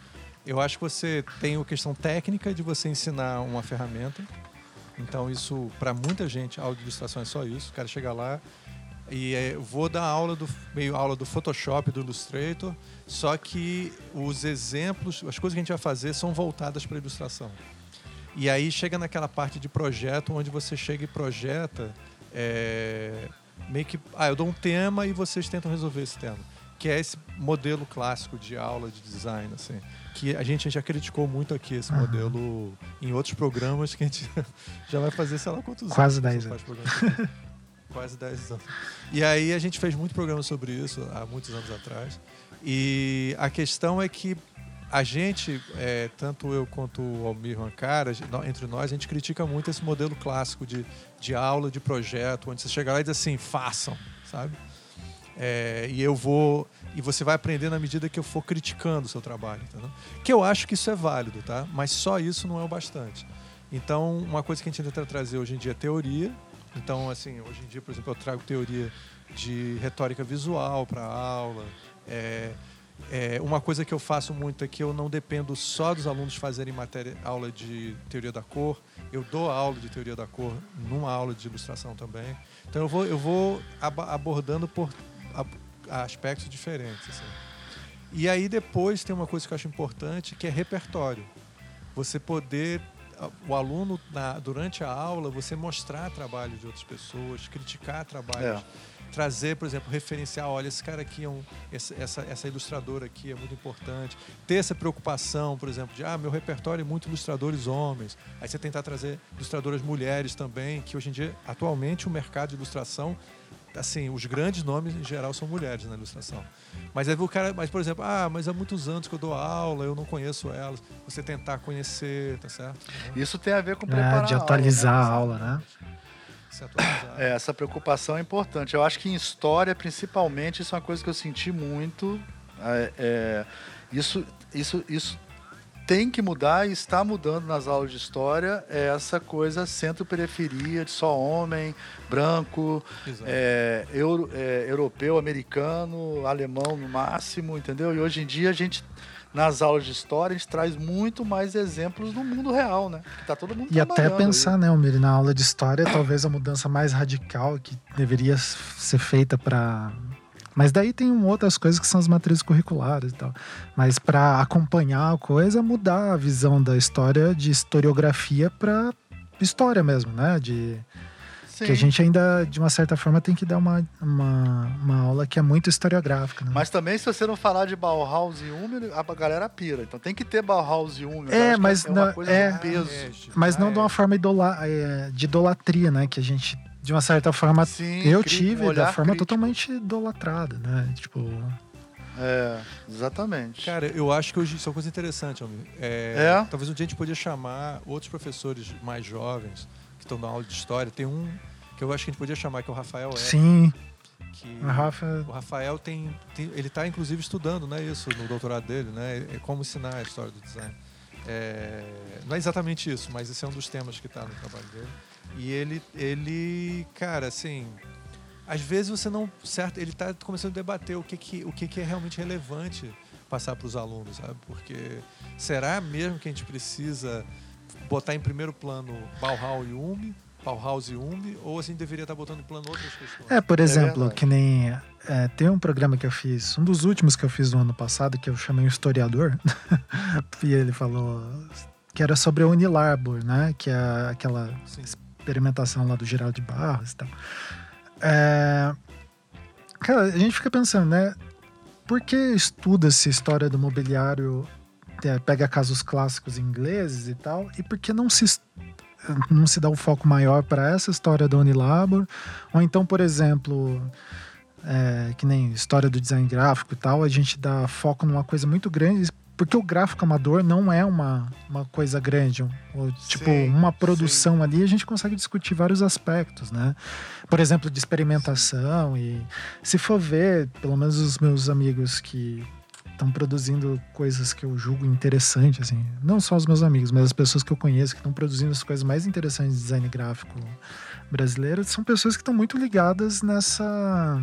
Eu acho que você tem a questão técnica de você ensinar uma ferramenta. Então isso para muita gente, aula de ilustração é só isso. O cara chega lá e é, vou dar aula do meio aula do Photoshop, do Illustrator, só que os exemplos, as coisas que a gente vai fazer são voltadas para ilustração. E aí chega naquela parte de projeto onde você chega e projeta é, meio que. Ah, eu dou um tema e vocês tentam resolver esse tema. Que é esse modelo clássico de aula de design, assim. Que a gente já criticou muito aqui esse Aham. modelo em outros programas que a gente já vai fazer, sei lá quantos Quase anos. 10 você faz programa. Quase 10 anos. E aí a gente fez muito programa sobre isso há muitos anos atrás. E a questão é que a gente, é, tanto eu quanto o Almir Rancara, entre nós, a gente critica muito esse modelo clássico de, de aula, de projeto, onde você chega lá e diz assim, façam, sabe? É, e eu vou. E você vai aprender na medida que eu for criticando o seu trabalho, entendeu? Que eu acho que isso é válido, tá? Mas só isso não é o bastante. Então, uma coisa que a gente tenta trazer hoje em dia é teoria. Então, assim, hoje em dia, por exemplo, eu trago teoria de retórica visual para aula. É, é, uma coisa que eu faço muito é que eu não dependo só dos alunos fazerem matéria, aula de teoria da cor. Eu dou aula de teoria da cor numa aula de ilustração também. Então eu vou, eu vou aba- abordando por ab- aspectos diferentes. assim. E aí depois tem uma coisa que eu acho importante que é repertório. Você poder o aluno na- durante a aula você mostrar trabalho de outras pessoas, criticar trabalhos, É. trazer, por exemplo, referenciar, olha esse cara aqui é um, essa, essa, essa ilustradora aqui é muito importante, ter essa preocupação, por exemplo, de ah meu repertório é muito ilustradores homens, aí você tentar trazer ilustradoras mulheres também, que hoje em dia atualmente o mercado de ilustração assim, os grandes nomes em geral são mulheres na ilustração. Mas aí o cara, mas por exemplo, ah, mas há muitos anos que eu dou aula, eu não conheço elas. Você tentar conhecer, tá certo? Isso tem a ver com preparar É, de atualizar a a aula, né? Se atualizar. É, essa preocupação é importante. Eu acho que em história, principalmente, isso é uma coisa que eu senti muito. É, é, isso, isso, isso tem que mudar e está mudando nas aulas de história. É essa coisa centro-periferia, de só homem, branco, é, euro- é, europeu, americano, alemão no máximo, entendeu? E hoje em dia a gente. Nas aulas de história, a gente traz muito mais exemplos do mundo real, né? Que tá todo mundo E até trabalhando aí. pensar, né, Almir, na aula de história, talvez a mudança mais radical que deveria ser feita para. Mas daí tem um outras coisas que são as matrizes curriculares e tal. Mas para acompanhar a coisa, mudar a visão da história de historiografia para história mesmo, né? De que a Sim. gente ainda, de uma certa forma, tem que dar uma, uma, uma aula que é muito historiográfica. Né? Mas também, se você não falar de Bauhaus e Hummel, a galera pira. Então tem que ter Bauhaus e Hummel. É, acho que mas é uma não- é- peso. Mas não Ah, de uma é. forma idola, é, de idolatria, né? Que a gente, de uma certa forma, Sim, eu um tive da forma crítico. totalmente idolatrada, né? Tipo, É, exatamente. Cara, eu acho que hoje isso é uma coisa interessante, Almir. É, É? Talvez um dia a gente podia chamar outros professores mais jovens que estão dando aula de história. Tem um que eu acho que a gente podia chamar, que é o Rafael Eck, sim, que Rafa. o Rafael tem, tem- ele está inclusive estudando, né, isso no doutorado dele, né, é como ensinar a história do design. É, não é exatamente isso, mas esse é um dos temas que está no trabalho dele. E ele, ele, cara, assim, às vezes você não certo, ele está começando a debater o que que, o que que é realmente relevante passar para os alunos, sabe? Porque será mesmo que a gente precisa botar em primeiro plano Bauhaus e Umbi, Bauhaus e Umbi, ou a gente deveria estar botando em plano outras questões? É, por exemplo, verdade. que nem. é, tem um programa que eu fiz, um dos últimos que eu fiz no ano passado, que eu chamei um historiador, e ele falou que era sobre a Unilarbor, né? Que é aquela Sim. Experimentação lá do Geraldo de Barros e tal. É, Cara, a gente fica pensando, né? Por que estuda-se história do mobiliário, é, pega casos clássicos ingleses e tal, e por que não se, não se dá um foco maior para essa história da Unilabor? Ou então, por exemplo, é, que nem história do design gráfico e tal, a gente dá foco numa coisa muito grande, porque o gráfico amador não é uma, uma coisa grande. um- ou, tipo, Sim, uma produção ali, a gente consegue discutir vários aspectos, né? Por exemplo, de experimentação e se for ver, pelo menos os meus amigos que estão produzindo coisas que eu julgo interessante, assim, não só os meus amigos, mas as pessoas que eu conheço que estão produzindo as coisas mais interessantes de design gráfico brasileiro, são pessoas que estão muito ligadas nessa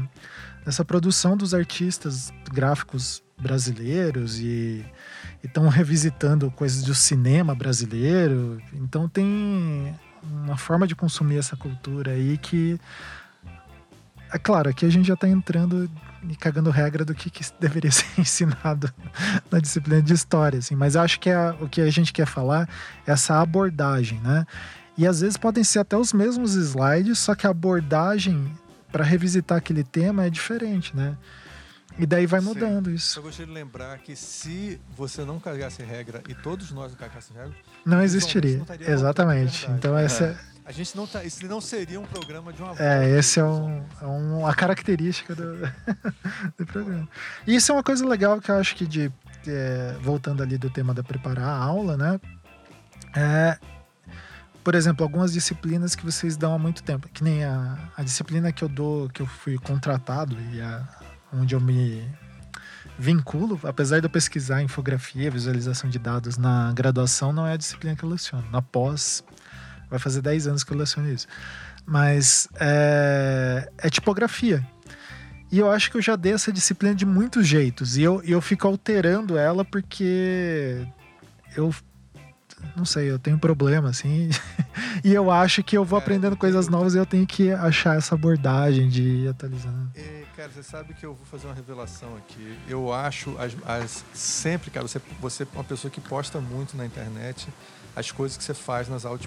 nessa produção dos artistas gráficos brasileiros e estão revisitando coisas do cinema brasileiro. Então tem uma forma de consumir essa cultura aí que é claro, aqui a gente já está entrando e cagando regra do que, que deveria ser ensinado na disciplina de história, assim. Mas acho que é, o que a gente quer falar é essa abordagem, né? E às vezes podem ser até os mesmos slides, só que a abordagem para revisitar aquele tema é diferente, né? E daí vai Sim. mudando isso. Eu gostaria de lembrar que se você não cagasse regra e todos nós não cagássemos regra, Não existiria. não Exatamente. Então essa a gente não tá, isso não seria um programa de uma é, esse é, um, é um- a característica do, do programa. E isso é uma coisa legal que eu acho que de é, voltando ali do tema da preparar a aula, né? É, por exemplo, algumas disciplinas que vocês dão há muito tempo, que nem a, a disciplina que eu dou, que eu fui contratado e a, onde eu me vinculo, apesar de eu pesquisar infografia, visualização de dados na graduação, não é a disciplina que eu leciono. Na pós, vai fazer 10 anos que eu leciono isso. Mas é, é tipografia. E eu acho que eu já dei essa disciplina de muitos jeitos. E eu, eu fico alterando ela porque eu não sei, eu tenho problema, assim. e eu acho que eu vou aprendendo coisas novas e eu tenho que achar essa abordagem de ir atualizando. É, cara, você sabe que eu vou fazer uma revelação aqui. Eu acho as, as- sempre, cara, você, você é uma pessoa que posta muito na internet as coisas que você faz nas aulas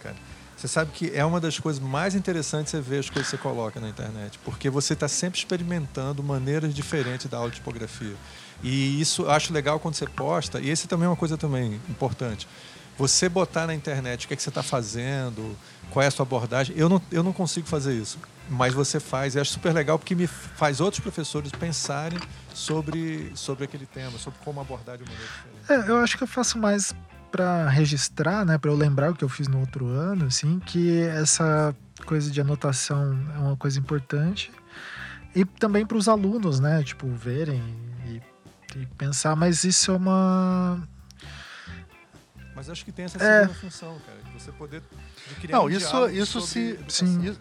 cara. Você sabe que é uma das coisas mais interessantes você ver as coisas que você coloca na internet, porque você está sempre experimentando maneiras diferentes da aula de tipografia. E isso eu acho legal quando você posta, e esse também é uma coisa também importante. você botar na internet o que, é que você está fazendo, qual é a sua abordagem, eu não, eu não consigo fazer isso. Mas você faz, e acho super legal porque me faz outros professores pensarem sobre, sobre aquele tema, sobre como abordar de maneira diferente. É, eu acho que eu faço mais para registrar, né, para eu lembrar o que eu fiz no outro ano, assim, que essa coisa de anotação é uma coisa importante e também para os alunos, né, tipo verem e, e, pensar, mas isso é uma mas acho que tem essa segunda é... função, cara, de você poder de Não, um isso isso se sim isso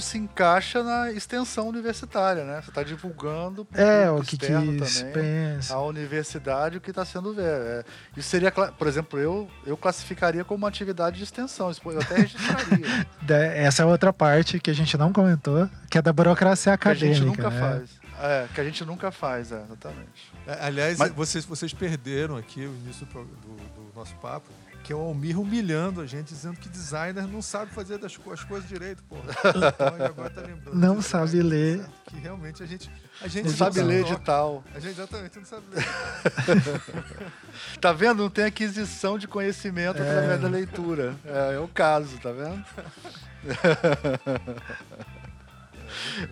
se encaixa na extensão universitária, né? Você está divulgando para é, o que, que também pensa. a universidade o que está sendo ver. É, isso seria, por exemplo, eu, eu classificaria como uma atividade de extensão. Eu até registraria. Essa é outra parte que a gente não comentou, que é da burocracia acadêmica. Que a gente nunca né? faz. É, que a gente nunca faz, é, exatamente. É, aliás, Mas... vocês, vocês perderam aqui o início do, do, do nosso papo que é o Almir humilhando a gente, dizendo que designer não sabe fazer das, as coisas direito, pô. Então, agora tá lembrando. Não sabe ler. Que realmente a gente. A gente não sabe ler edital. A gente exatamente não sabe ler. tá vendo? Não tem aquisição de conhecimento é. através da leitura. É, é o caso, tá vendo?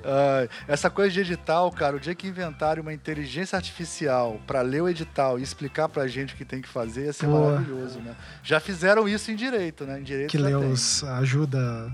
Uh, essa coisa de edital, cara, o dia que inventarem uma inteligência artificial para ler o edital e explicar pra gente o que tem que fazer, ia ser Pô. maravilhoso, né? Já fizeram isso em direito, né? Em direito que lê os ajuda.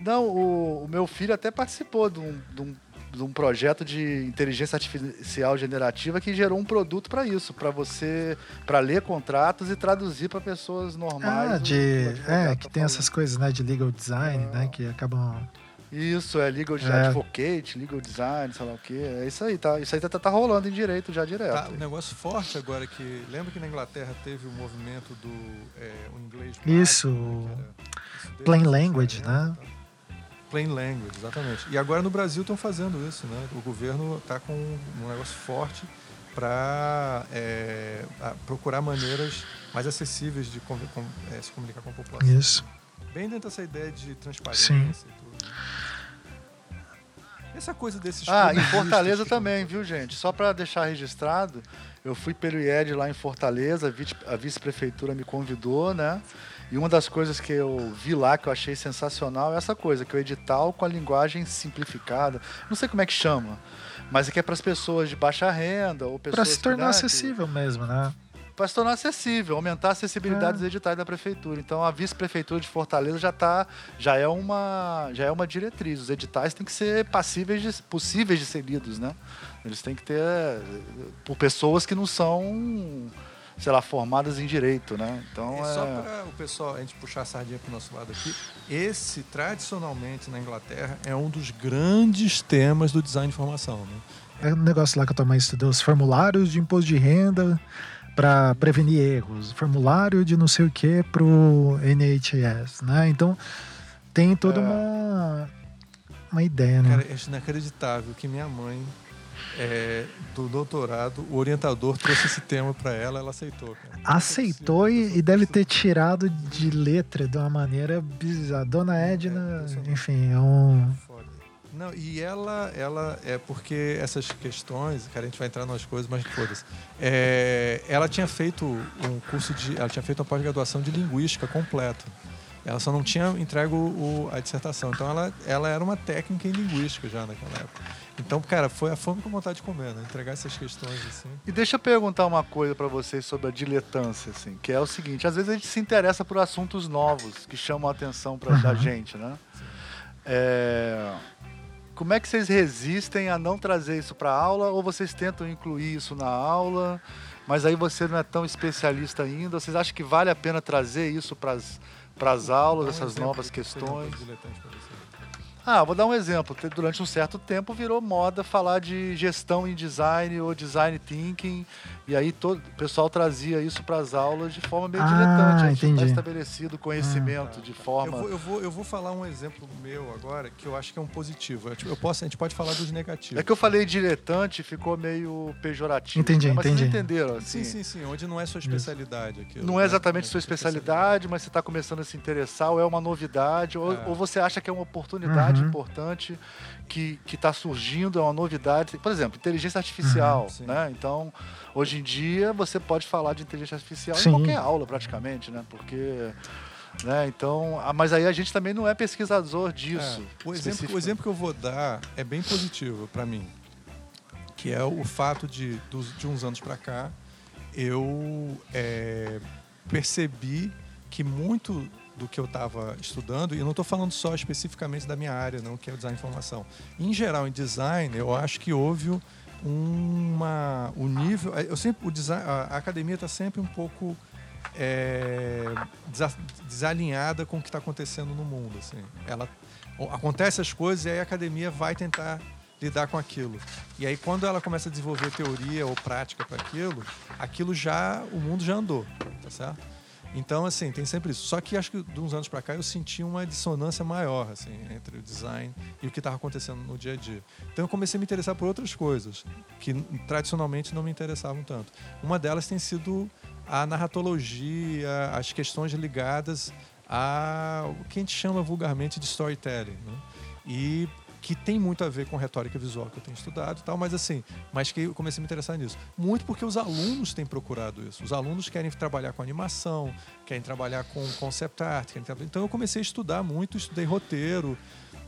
Não, o, o, meu filho até participou de um, de um de um projeto de inteligência artificial generativa que gerou um produto para isso, para você, para ler contratos e traduzir para pessoas normais. Ah, de, é, que tá tem essas coisas, né, de legal design, né, ah. né, que acabam isso, é legal é. advocate, legal design, sei lá o quê. É isso aí, tá? Isso aí tá, tá rolando em direito já direto. Tá, um negócio forte agora que. Lembra que na Inglaterra teve o movimento do é, o inglês Isso. Né, isso Plain language, né? Tá? Plain language, exatamente. E agora no Brasil estão fazendo isso, né? O governo está com um negócio forte para é, procurar maneiras mais acessíveis de com, com, é, se comunicar com a população. Isso. Bem dentro dessa ideia de transparência Sim. e tudo. Essa coisa desses. Ah, em Fortaleza também, viu, gente? Só para deixar registrado, eu fui pelo IED lá em Fortaleza, a vice-prefeitura me convidou, né? E uma das coisas que eu vi lá que eu achei sensacional é essa coisa, que o edital com a linguagem simplificada, não sei como é que chama, mas é que é para as pessoas de baixa renda ou pessoas. Para se tornar que, né, acessível mesmo, né? Para se tornar acessível, aumentar a acessibilidade é. dos editais da prefeitura. Então a vice-prefeitura de Fortaleza já tá, já é uma, já é uma diretriz. Os editais têm que ser passíveis de, possíveis de ser lidos, né? Eles têm que ter por pessoas que não são sei lá, formadas em direito, né? Então, é... Só para o pessoal, a gente puxar a sardinha para o nosso lado aqui, esse, tradicionalmente, na Inglaterra, é um dos grandes temas do design de informação, né? É um negócio lá que a tua mãe estudou, os formulários de imposto de renda, para prevenir erros, formulário de não sei o que para o NHS, né? Então tem toda é... uma uma ideia, né? Cara, é inacreditável que minha mãe é, do doutorado, o orientador trouxe esse tema para ela, ela aceitou. Cara. Aceitou e, e, deve ter tirado de letra de uma maneira bizarra. Dona Edna, é, enfim, é um não, e ela, ela é porque essas questões, cara, a gente vai entrar nas coisas, mas foda-se. É, ela tinha feito um curso de. Ela tinha feito uma pós-graduação de linguística completa. Ela só não tinha entregue o, a dissertação. Então ela, ela era uma técnica em linguística já naquela época. Então, cara, foi a fome com vontade de comer, né? Entregar essas questões assim. E deixa eu perguntar uma coisa para vocês sobre a diletância, assim, que é o seguinte: às vezes a gente se interessa por assuntos novos que chamam a atenção pra, da gente, né? É, como é que vocês resistem a não trazer isso para aula ou vocês tentam incluir isso na aula, mas aí você não é tão especialista ainda? Vocês acham que vale a pena trazer isso para as aulas, essas novas questões? Ah, vou dar um exemplo. Durante um certo tempo virou moda falar de gestão em design ou design thinking. E aí todo, o pessoal trazia isso para as aulas de forma meio ah, diletante. A gente está estabelecido conhecimento ah, de forma. Eu vou, eu, vou, eu vou falar um exemplo meu agora que eu acho que é um positivo. Eu posso, a gente pode falar dos negativos. É que eu falei diletante ficou meio pejorativo. Entendi, né? Mas entendi. vocês entenderam, assim. Sim, sim, sim. Onde não é sua especialidade. Aquilo, não é exatamente sua especialidade, mas você está começando a se interessar, ou é uma novidade, ou, é. ou você acha que é uma oportunidade habilidade importante que está surgindo, é uma novidade. Por exemplo, inteligência artificial. Sim. né? Então, hoje em dia, você pode falar de inteligência artificial Sim. em qualquer aula, praticamente, né? Porque. Né? Então, mas aí a gente também não é pesquisador disso. É, o, exemplo, o exemplo que eu vou dar é bem positivo para mim, que é o fato de, dos- de uns anos para cá, eu é, percebi que muito do que eu estava estudando, e não estou falando só especificamente da minha área, não, que é o design de informação. Em geral, em design, eu acho que houve uma o nível, eu sempre o design, a, academia está sempre um pouco é, desa- desalinhada com o que está acontecendo no mundo. Assim. Ela acontece as coisas e aí a academia vai tentar lidar com aquilo. E aí quando ela começa a desenvolver teoria ou prática para aquilo, aquilo já o mundo já andou, tá certo? Então assim tem sempre isso. Só que acho que de uns anos para cá eu senti uma dissonância maior assim entre o design e o que estava acontecendo no dia a dia. Então eu comecei a me interessar por outras coisas que tradicionalmente não me interessavam tanto. Uma delas tem sido a narratologia, as questões ligadas a o que a gente chama vulgarmente de storytelling, né? E que tem muito a ver com retórica visual que eu tenho estudado e tal, mas assim, mas que eu comecei a me interessar nisso. Muito porque os alunos têm procurado isso. Os alunos querem trabalhar com animação, querem trabalhar com concept art, querem trabalhar... então eu comecei a estudar muito, estudei roteiro,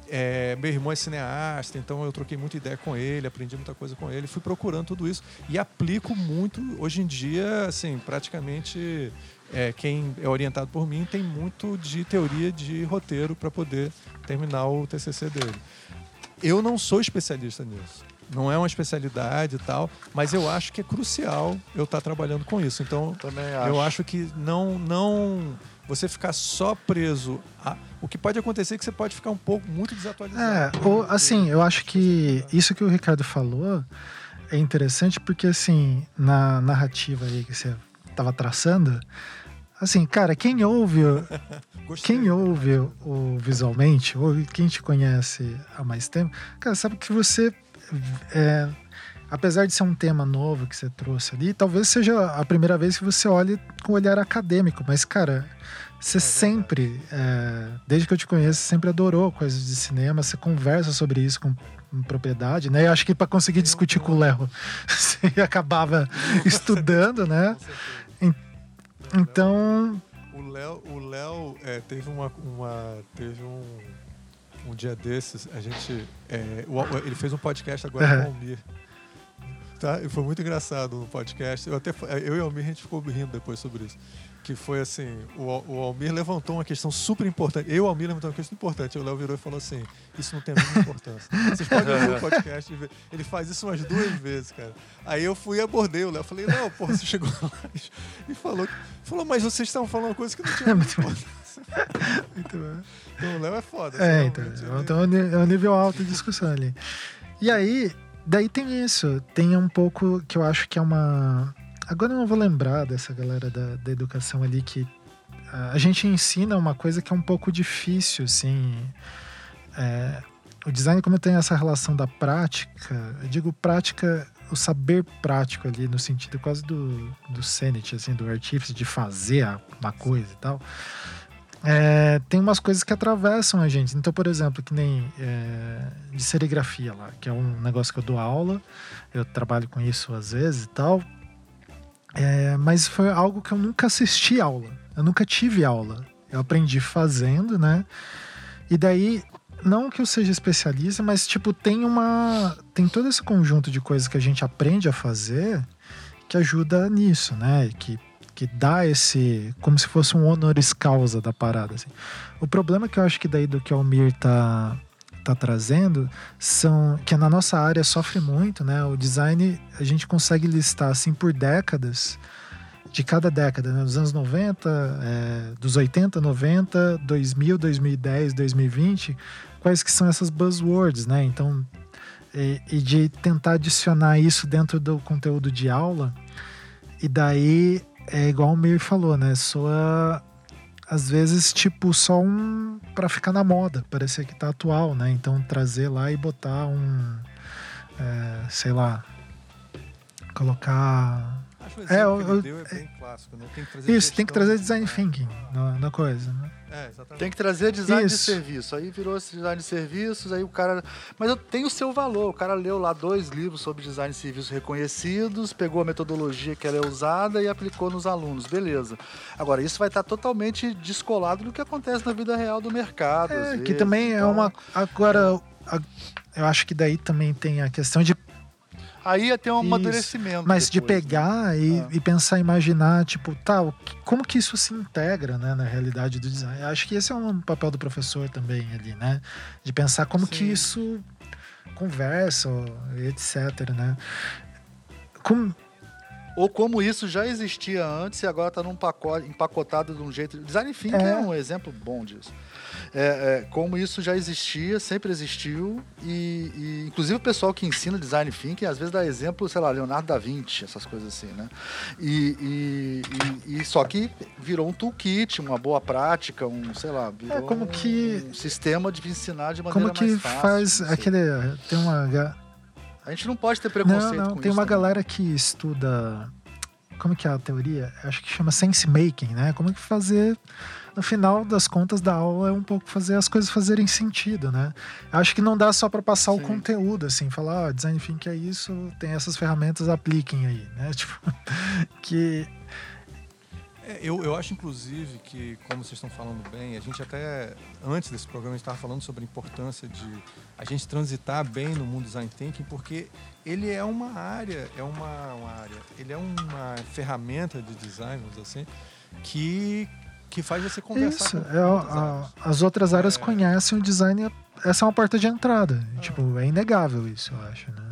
é, meu irmão é cineasta, então eu troquei muita ideia com ele, aprendi muita coisa com ele, fui procurando tudo isso e aplico muito. Hoje em dia, assim, praticamente é, quem é orientado por mim tem muito de teoria de roteiro para poder terminar o TCC dele. Eu não sou especialista nisso. Não é uma especialidade e tal, mas eu acho que é crucial eu estar trabalhando com isso. Então, Também eu acho que não, não você ficar só preso a, o que pode acontecer é que você pode ficar um pouco muito É, desatualizado. ou, assim, eu acho que isso que o Ricardo falou é interessante porque, assim, na narrativa aí que você tava traçando, assim, cara, quem ouve, quem ouve o visualmente, ou quem te conhece há mais tempo, cara, sabe que você, é, apesar de ser um tema novo que você trouxe ali, talvez seja a primeira vez que você olhe com olhar acadêmico, mas, cara, você sempre, é, desde que eu te conheço, sempre adorou coisas de cinema, você conversa sobre isso com com propriedade, né? Eu acho que para conseguir discutir com o Léo, você acabava estudando, né? Então, O Léo, o Léo é, teve uma, uma teve um, um dia desses, a gente é, o- ele fez um podcast agora com o Almir. Tá? E foi muito engraçado no podcast. Eu até eu e o Almir a gente ficou rindo depois sobre isso. Que foi assim, o, o Almir levantou uma questão super importante. Eu o Almir levantamos uma questão importante. O Léo virou e falou assim: Isso não tem a mínima importância. Vocês podem ouvir o podcast e ver. Ele faz isso umas duas vezes, cara. Aí eu fui e abordei o Léo. Falei, Léo, porra, você chegou lá e falou, falou, mas vocês estavam falando uma coisa que não tinha mínima importância. muito bom. Então o Léo é foda. É, então, então é é um nível alto de discussão ali. E aí, daí tem isso, tem um pouco que eu acho que é uma. Agora eu não vou lembrar dessa galera da, da educação ali que ah, a gente ensina uma coisa que é um pouco difícil, assim. É, o design, como tem essa relação da prática, eu digo prática, o saber prático ali, no sentido quase do, do Senet, assim, do artífice de fazer a- uma coisa e tal. É, tem umas coisas que atravessam a gente. Então, por exemplo, que nem é, de serigrafia lá, que é um negócio que eu dou aula, eu trabalho com isso às vezes e tal. É, mas foi algo que eu nunca assisti aula. Eu nunca tive aula. Eu aprendi fazendo, né? E daí, não que eu seja especialista, mas tipo, tem uma. Tem todo esse conjunto de coisas que a gente aprende a fazer que ajuda nisso, né? Que, que dá esse. como se fosse um honoris causa da parada. Assim. O problema que eu acho que daí do que o Almir tá, tá trazendo são. que na nossa área sofre muito, né? O design a gente consegue listar assim por décadas. De cada década, né? dos anos 90, é, dos 80, 90, 2000, 2010, 2020, quais que são essas buzzwords, né? Então, e, e de tentar adicionar isso dentro do conteúdo de aula, e daí é igual o Mir falou, né? Soa às vezes tipo só um para ficar na moda, parecer que tá atual, né? Então trazer lá e botar um, é, sei lá, colocar acho o exemplo É, que eu- deu é bem clássico, né? Tem que trazer Isso, tem que trazer design né? thinking na, na coisa, né? É, exatamente. Tem que trazer design Isso. de serviço. Aí virou esse design de serviços, aí o cara. Mas eu tenho o seu valor. O cara leu lá dois livros sobre design de serviços reconhecidos, pegou a metodologia que ela é usada e aplicou nos alunos. Beleza. Agora, isso vai estar totalmente descolado do que acontece na vida real do mercado. É, que vezes, também é uma. Agora, a- eu acho que daí também tem a questão de Aí ia ter um Isso. amadurecimento. Mas de depois, né? pegar e, Ah. e pensar, imaginar, tipo, tá, o que- como que isso se integra, né, na realidade do design? Acho que esse é um papel do professor também ali, né? De pensar como que Sim. isso conversa, etc, né? Como, Ou como isso já existia antes e agora está num pacote empacotado de um jeito. Design thinking é, É. um exemplo bom disso. É, é, como isso já existia, sempre existiu, e, e, inclusive o pessoal que ensina design thinking às vezes dá exemplo, sei lá, Leonardo da Vinci, essas coisas assim, né? E, e- e- e só que virou um toolkit, uma boa prática, um, sei lá, virou como um- que- um sistema de ensinar de maneira como que mais fácil. faz não sei. aquele. Tem uma. A gente não pode ter Não, preconceito não, com tem uma também. galera que estuda. Como que é a teoria? Acho que chama sense making, né? Como que fazer. No final das contas da aula é um pouco fazer as coisas fazerem sentido, né? Acho que não dá só para passar o Sim. conteúdo, assim, falar, ó, design thinking é isso, tem essas ferramentas, apliquem aí, né? Tipo, que É, eu, eu acho, inclusive, que, como vocês estão falando bem, a gente até, antes desse programa, estava falando sobre a importância de a gente transitar bem no mundo design thinking, porque ele é uma área, é uma, uma área, ele é uma ferramenta de design, vamos dizer assim, que, que faz você conversar isso, com é, a- as outras áreas É. conhecem o design, essa é uma porta de entrada. Tipo, é inegável isso, eu acho, né?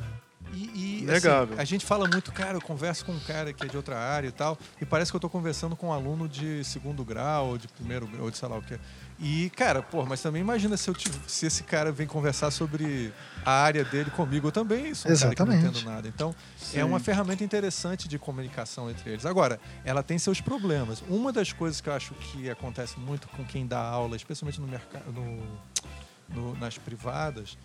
E, e, Inegável. assim, a gente fala muito, cara, eu converso com um cara que é de outra área e tal, e parece que eu tô conversando com um aluno de segundo grau, ou de primeiro grau, ou de sei lá o que. E, cara, pô, mas também imagina se, eu tive- se esse cara vem conversar sobre a área dele comigo. Eu também sou um cara que não Exatamente. entendo nada. Então, Sim. é uma ferramenta interessante de comunicação entre eles. Agora, ela tem seus problemas. Uma das coisas que eu acho que acontece muito com quem dá aula, especialmente no mercado, no, no- nas privadas,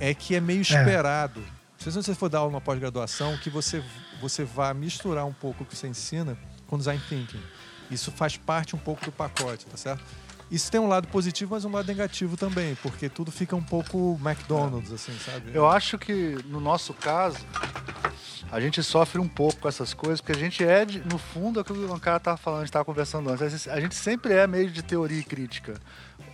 é que é meio esperado. Se você for dar aula numa pós-graduação, que você, você vá misturar um pouco o que você ensina com design thinking. Isso faz parte um pouco do pacote, tá certo? Isso tem um lado positivo, mas um lado negativo também, porque tudo fica um pouco McDonald's, assim, sabe? Eu acho que no nosso caso, a gente sofre um pouco com essas coisas, porque a gente é, de- no fundo, é o que o cara tava falando, a gente tava conversando antes, a gente sempre é meio de teoria e crítica.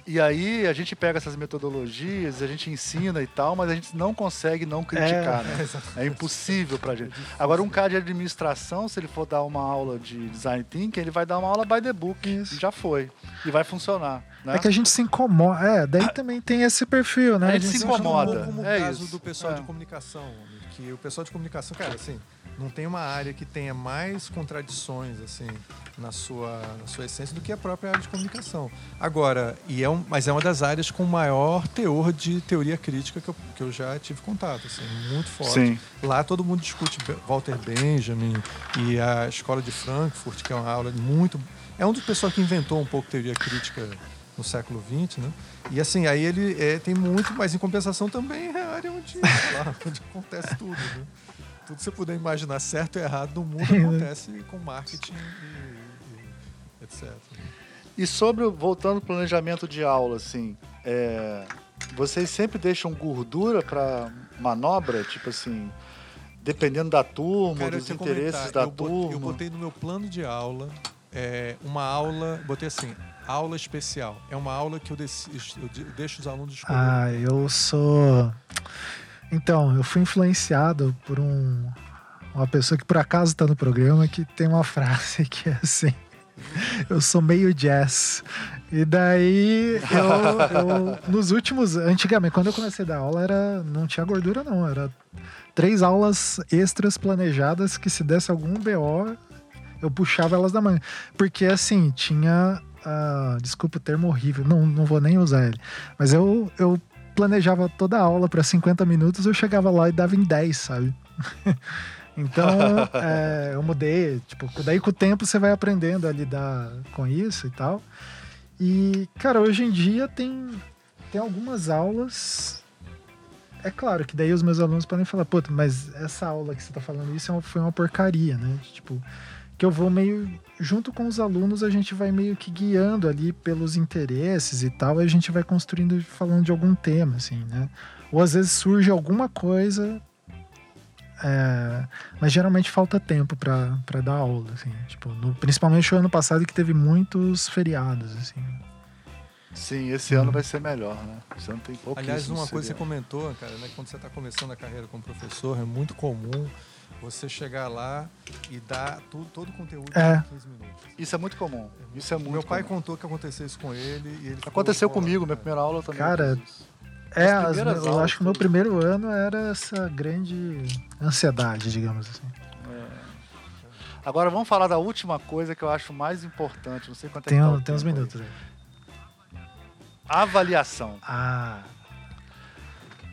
E aí a gente pega essas metodologias, a gente ensina e tal, mas a gente não consegue não criticar, né? É impossível pra gente. Agora, um cara de administração, se ele for dar uma aula de design thinking, ele vai dar uma aula by the book. Isso. Já foi. E vai funcionar. Né? É que a gente se incomoda. É, daí também tem esse perfil, né? A gente se Eu acho um incomoda. como o É caso isso. do pessoal É. de comunicação, que o pessoal de comunicação, cara, assim, não tem uma área que tenha mais contradições, assim, na sua, na sua essência do que a própria área de comunicação. Agora, e é um, mas é uma das áreas com maior teor de teoria crítica que eu, que eu já tive contato, assim, muito forte. Sim. Lá todo mundo discute Walter Benjamin e a escola de Frankfurt, que é uma aula muito. É um dos pessoal que inventou um pouco teoria crítica no século XX, né? E assim, aí ele é, tem muito, mas em compensação também é a área onde, lá, onde acontece tudo, né? Tudo que você puder imaginar certo e errado no mundo acontece com marketing e etc. E sobre, o- voltando ao planejamento de aula, assim, é, vocês sempre deixam gordura para manobra? Tipo assim, dependendo da turma, Cara, dos interesses comentar, da eu turma. Eu botei no meu plano de aula é, uma aula, botei assim, aula especial. É uma aula que eu, deci- eu de- deixo os alunos escolher. Ah, eu sou. Então, eu fui influenciado por um, uma pessoa que por acaso está no programa que tem uma frase que é assim. Eu sou meio jazz. E daí, eu, eu- nos últimos. Antigamente, quando eu comecei a dar aula, era, não tinha gordura, não. Era três aulas extras planejadas que se desse algum BO, eu puxava elas da manhã. Porque assim, tinha. ah, desculpa o termo horrível, não, não vou nem usar ele. Mas eu, eu planejava toda a aula para 50 minutos, eu chegava lá e dava em 10, sabe? então, é, eu mudei. Tipo, daí com o tempo você vai aprendendo a lidar com isso e tal. E, cara, hoje em dia tem, tem algumas aulas é claro que daí os meus alunos podem falar, puta, mas essa aula que você tá falando isso é foi uma porcaria, né? Tipo, que eu vou meio junto com os alunos, a gente vai meio que guiando ali pelos interesses e tal, e a gente vai construindo falando de algum tema, assim, né? Ou às vezes surge alguma coisa, é, mas geralmente falta tempo pra pra dar aula, assim, tipo, no- principalmente o ano passado que teve muitos feriados, assim. Sim, esse ano vai ser melhor, né? Esse ano tem Aliás, uma coisa que você comentou, cara, né? Quando você está começando a carreira como professor, é muito comum você chegar lá e dar tudo, todo o conteúdo É. em 15 minutos. Isso é muito comum. Isso é muito Meu pai comum. contou que aconteceu isso com ele e ele Aconteceu comigo, minha cara, primeira aula também. Cara. É, As as- primeiras eu aulas, acho que o meu tudo. primeiro ano era essa grande ansiedade, digamos assim. Agora vamos falar da última coisa que eu acho mais importante. Não sei quanto é Tem, que tá tem uns minutos aí. Avaliação. Ah,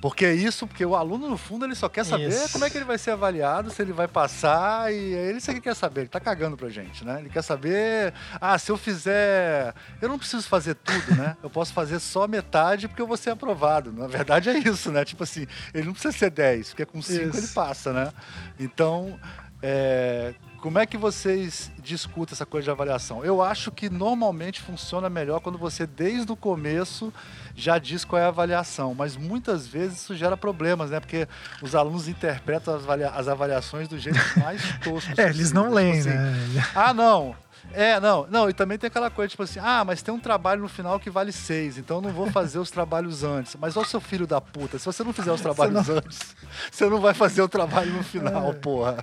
Porque é isso, porque o aluno, no fundo, ele só quer saber Isso. como é que ele vai ser avaliado, se ele vai passar, e é ele isso que quer saber, ele tá cagando pra gente, né? Ele quer saber, ah, se eu fizer. Eu não preciso fazer tudo, né? Eu posso fazer só metade porque eu vou ser aprovado. Na verdade é isso, né? Tipo assim, ele não precisa ser 10, porque com 5 Isso. ele passa, né? Então, é, como é que vocês discutem essa coisa de avaliação? Eu acho que normalmente funciona melhor quando você, desde o começo, já diz qual é a avaliação, mas muitas vezes isso gera problemas, né? Porque os alunos interpretam as, avalia- as avaliações do jeito mais tosco. é, eles não leem, Tipo assim, né? ah, não. É, não, não, e também tem aquela coisa, tipo assim, ah, mas tem um trabalho no final que vale seis, então eu não vou fazer os trabalhos antes. Mas ó, seu filho da puta, se você não fizer os trabalhos antes, você não vai fazer o trabalho no final, É. porra.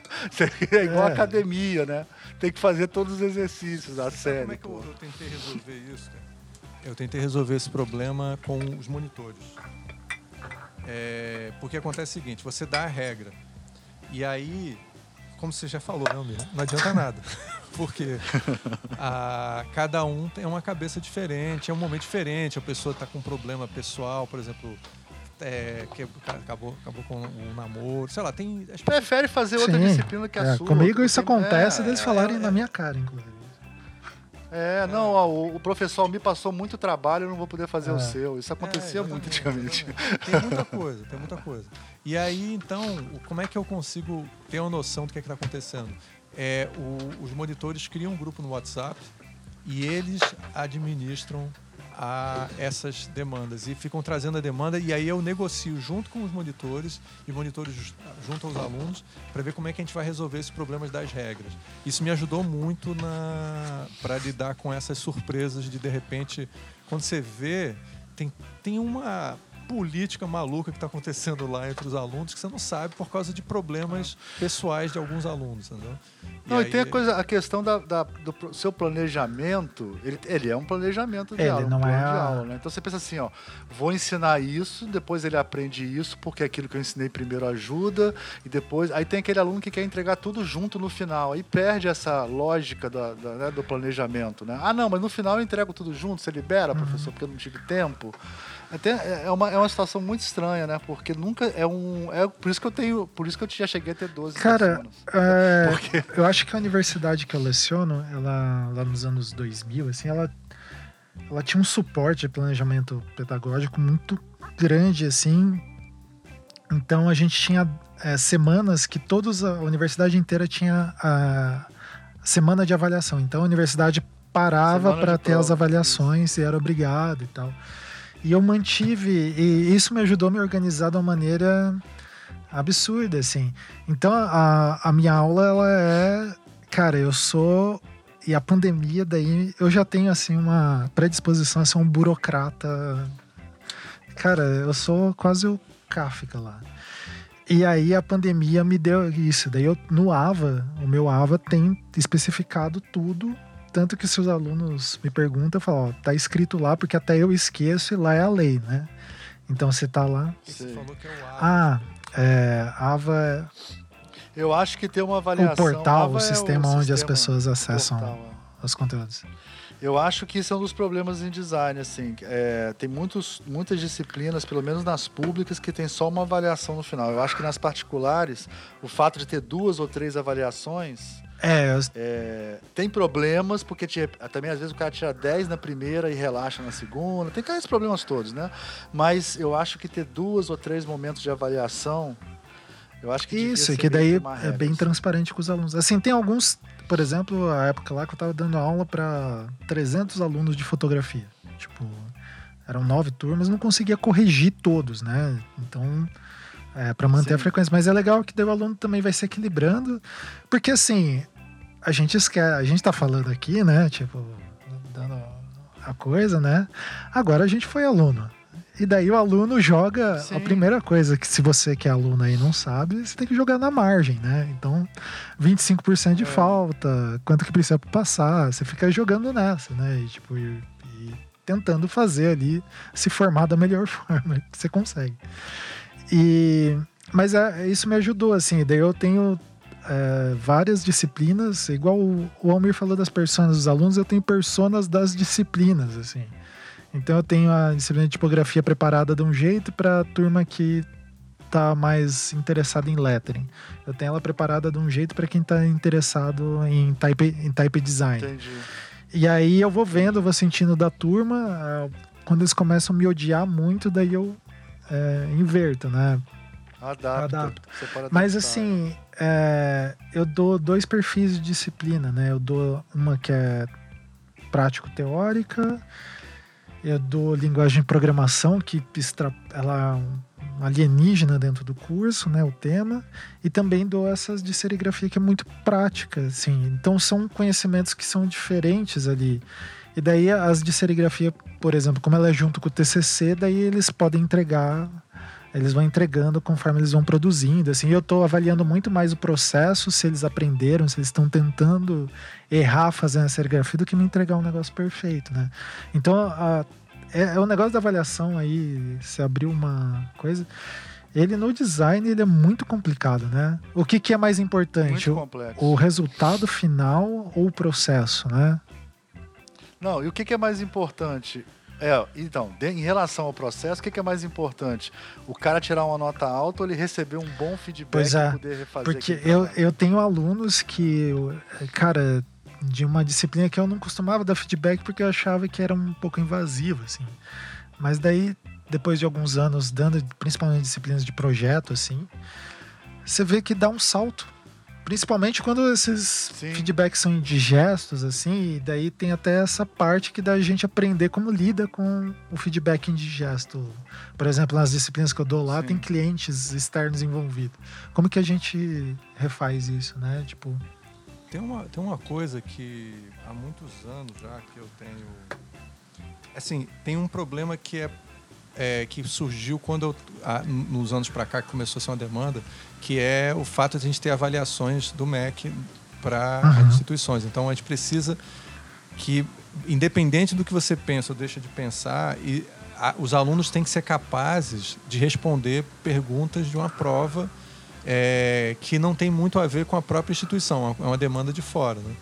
É igual É. academia, né? Tem que fazer todos os exercícios da série. como é que eu, porra. eu tentei resolver isso, cara? Eu tentei resolver esse problema com os monitores. É, porque acontece o seguinte, você dá a regra. E aí, como você já falou, né, Almir? Não adianta nada. Porque a, cada um tem uma cabeça diferente, é um momento diferente, a pessoa está com um problema pessoal, por exemplo, é, que acabou, acabou com um namoro, sei lá, tem. Prefere fazer outra Sim. disciplina que a É, sua. comigo isso acontece é, deles é, falarem é, na minha cara, inclusive. É, não, ó, o, o professor me passou muito trabalho, eu não vou poder fazer o É. seu. Isso acontecia É, muito antigamente. Tem muita coisa, tem muita coisa. E aí, então, como é que eu consigo ter uma noção do que é está acontecendo? É, o- os monitores criam um grupo no WhatsApp e eles administram a essas demandas e ficam trazendo a demanda e aí eu negocio junto com os monitores e monitores ju- junto aos alunos para ver como é que a gente vai resolver esses problemas das regras. Isso me ajudou muito para lidar com essas surpresas de de repente quando você vê tem, tem uma política maluca que está acontecendo lá entre os alunos que você não sabe por causa de problemas pessoais de alguns alunos, entendeu? Não, e, aí- tem a, coisa, a questão da, da- do seu planejamento. Ele, ele é um planejamento de Ele aula, um não plano é de aula, né? Então você pensa assim, ó, vou ensinar isso, depois ele aprende isso, porque aquilo que eu ensinei primeiro ajuda, e depois. Aí tem aquele aluno que quer entregar tudo junto no final. Aí perde essa lógica da- da- né, do planejamento, né? Ah, não, mas no final eu entrego tudo junto, você libera, Uhum. professor, porque eu não tive tempo. Até é uma, é uma situação muito estranha, né? Porque nunca é um. É por isso que eu tenho. Por isso que eu já cheguei a ter 12 Cara, é, Porque eu acho que a universidade que eu leciono, ela lá nos anos 2000, assim, ela, ela tinha um suporte de planejamento pedagógico muito grande, assim. Então a gente tinha é, semanas que todos a universidade inteira tinha a semana de avaliação. Então a universidade parava para ter as prova, avaliações e era obrigado e tal. E eu mantive, e isso me ajudou a me organizar de uma maneira absurda, assim. Então a, a minha aula, ela é. Cara, eu sou. E a pandemia, daí eu já tenho, assim, uma predisposição a ser um burocrata. Cara, eu sou quase o Kafka lá. E aí a pandemia me deu isso. Daí eu, no AVA, o meu AVA tem especificado tudo. Tanto que se os alunos me perguntam, eu falo, ó, tá escrito lá, porque até eu esqueço e lá é a lei, né? Então você tá lá. você falou que é o A. Ah, é, AVA Eu acho que tem uma é o avaliação. portal, AVA o é sistema onde as sistema, pessoas o acessam portal, é. os conteúdos. Eu acho que isso é um dos problemas em design, assim. É, tem muitos, muitas disciplinas, pelo menos nas públicas, que tem só uma avaliação no final. Eu acho que nas particulares, o fato de ter duas ou três avaliações É, eu- É, tem problemas, porque também às vezes o cara tira 10 na primeira e relaxa na segunda. Tem aqueles problemas todos, né? Mas eu acho que ter duas ou três momentos de avaliação, eu acho que Isso, e que daí é bem assim. transparente com os alunos. Assim, tem alguns, por exemplo, a época lá que eu tava dando aula para 300 alunos de fotografia. Tipo, eram nove turmas, não conseguia corrigir todos, né? Então, é, para manter a Sim. frequência. Mas é legal que o aluno também vai se equilibrando, porque assim, a gente esquece, a gente tá falando aqui, né? Tipo, dando a coisa, né? Agora a gente foi aluno. E daí o aluno joga a Sim. primeira coisa que se você que é aluno aí não sabe, você tem que jogar na margem, né? Então, 25% de É. falta, quanto que precisa passar, você fica jogando nessa, né? E, tipo, e, e tentando fazer ali se formar da melhor forma que você consegue. E mas é, isso me ajudou assim, daí eu tenho é, várias disciplinas, igual o, o Almir falou das personas dos alunos, eu tenho personas das disciplinas, assim. Então eu tenho a disciplina de tipografia preparada de um jeito para a turma que tá mais interessada em lettering. Eu tenho ela preparada de um jeito para quem tá interessado em type, em type design. Entendi. E aí eu vou vendo, vou sentindo da turma, ah, quando eles começam a me odiar muito, daí eu é, inverto, né? Adapta. Pode Mas assim, é, eu dou dois perfis de disciplina, né? Eu dou uma que é prático-teórica, eu dou linguagem de programação, que extra, ela é um alienígena dentro do curso, né? O tema, e também dou essas de serigrafia que é muito prática, assim. Então são conhecimentos que são diferentes ali. E daí as de serigrafia, por exemplo, como ela é junto com o TCC, daí eles podem entregar eles vão entregando conforme eles vão produzindo. Assim, eu estou avaliando muito mais o processo, se eles aprenderam, se eles estão tentando errar fazendo a serigrafia, do que me entregar um negócio perfeito, né? Então, a, é, é o negócio da avaliação aí, se abriu uma coisa. Ele no design ele é muito complicado, né? O que, que é mais importante? O, o resultado final ou o processo, né? Não, e o que, que é mais importante? É, então, de- em relação ao processo, o que, que é mais importante? O cara tirar uma nota alta ou ele receber um bom feedback Pois é, poder refazer Porque eu, eu tenho alunos que, cara, de uma disciplina que eu não costumava dar feedback porque eu achava que era um pouco invasivo, assim. Mas daí, depois de alguns anos dando, principalmente disciplinas de projeto, assim, você vê que dá um salto. Principalmente quando esses Sim. feedbacks são indigestos, assim, e daí tem até essa parte que dá a gente aprender como lida com o feedback indigesto. Por exemplo, nas disciplinas que eu dou lá, Sim. tem clientes externos envolvidos. Como que a gente refaz isso, né? Tipo, Tem uma, tem uma coisa que há muitos anos já que eu tenho. Assim, tem um problema que é, é, que surgiu quando eu, ah, nos anos para cá que começou a ser uma demanda, que é o fato de a gente ter avaliações do MEC para Uhum. as instituições. Então a gente precisa que, independente do que você pensa ou deixa de pensar, e a- os alunos têm que ser capazes de responder perguntas de uma prova é, que não tem muito a ver com a própria instituição, é uma demanda de fora. né?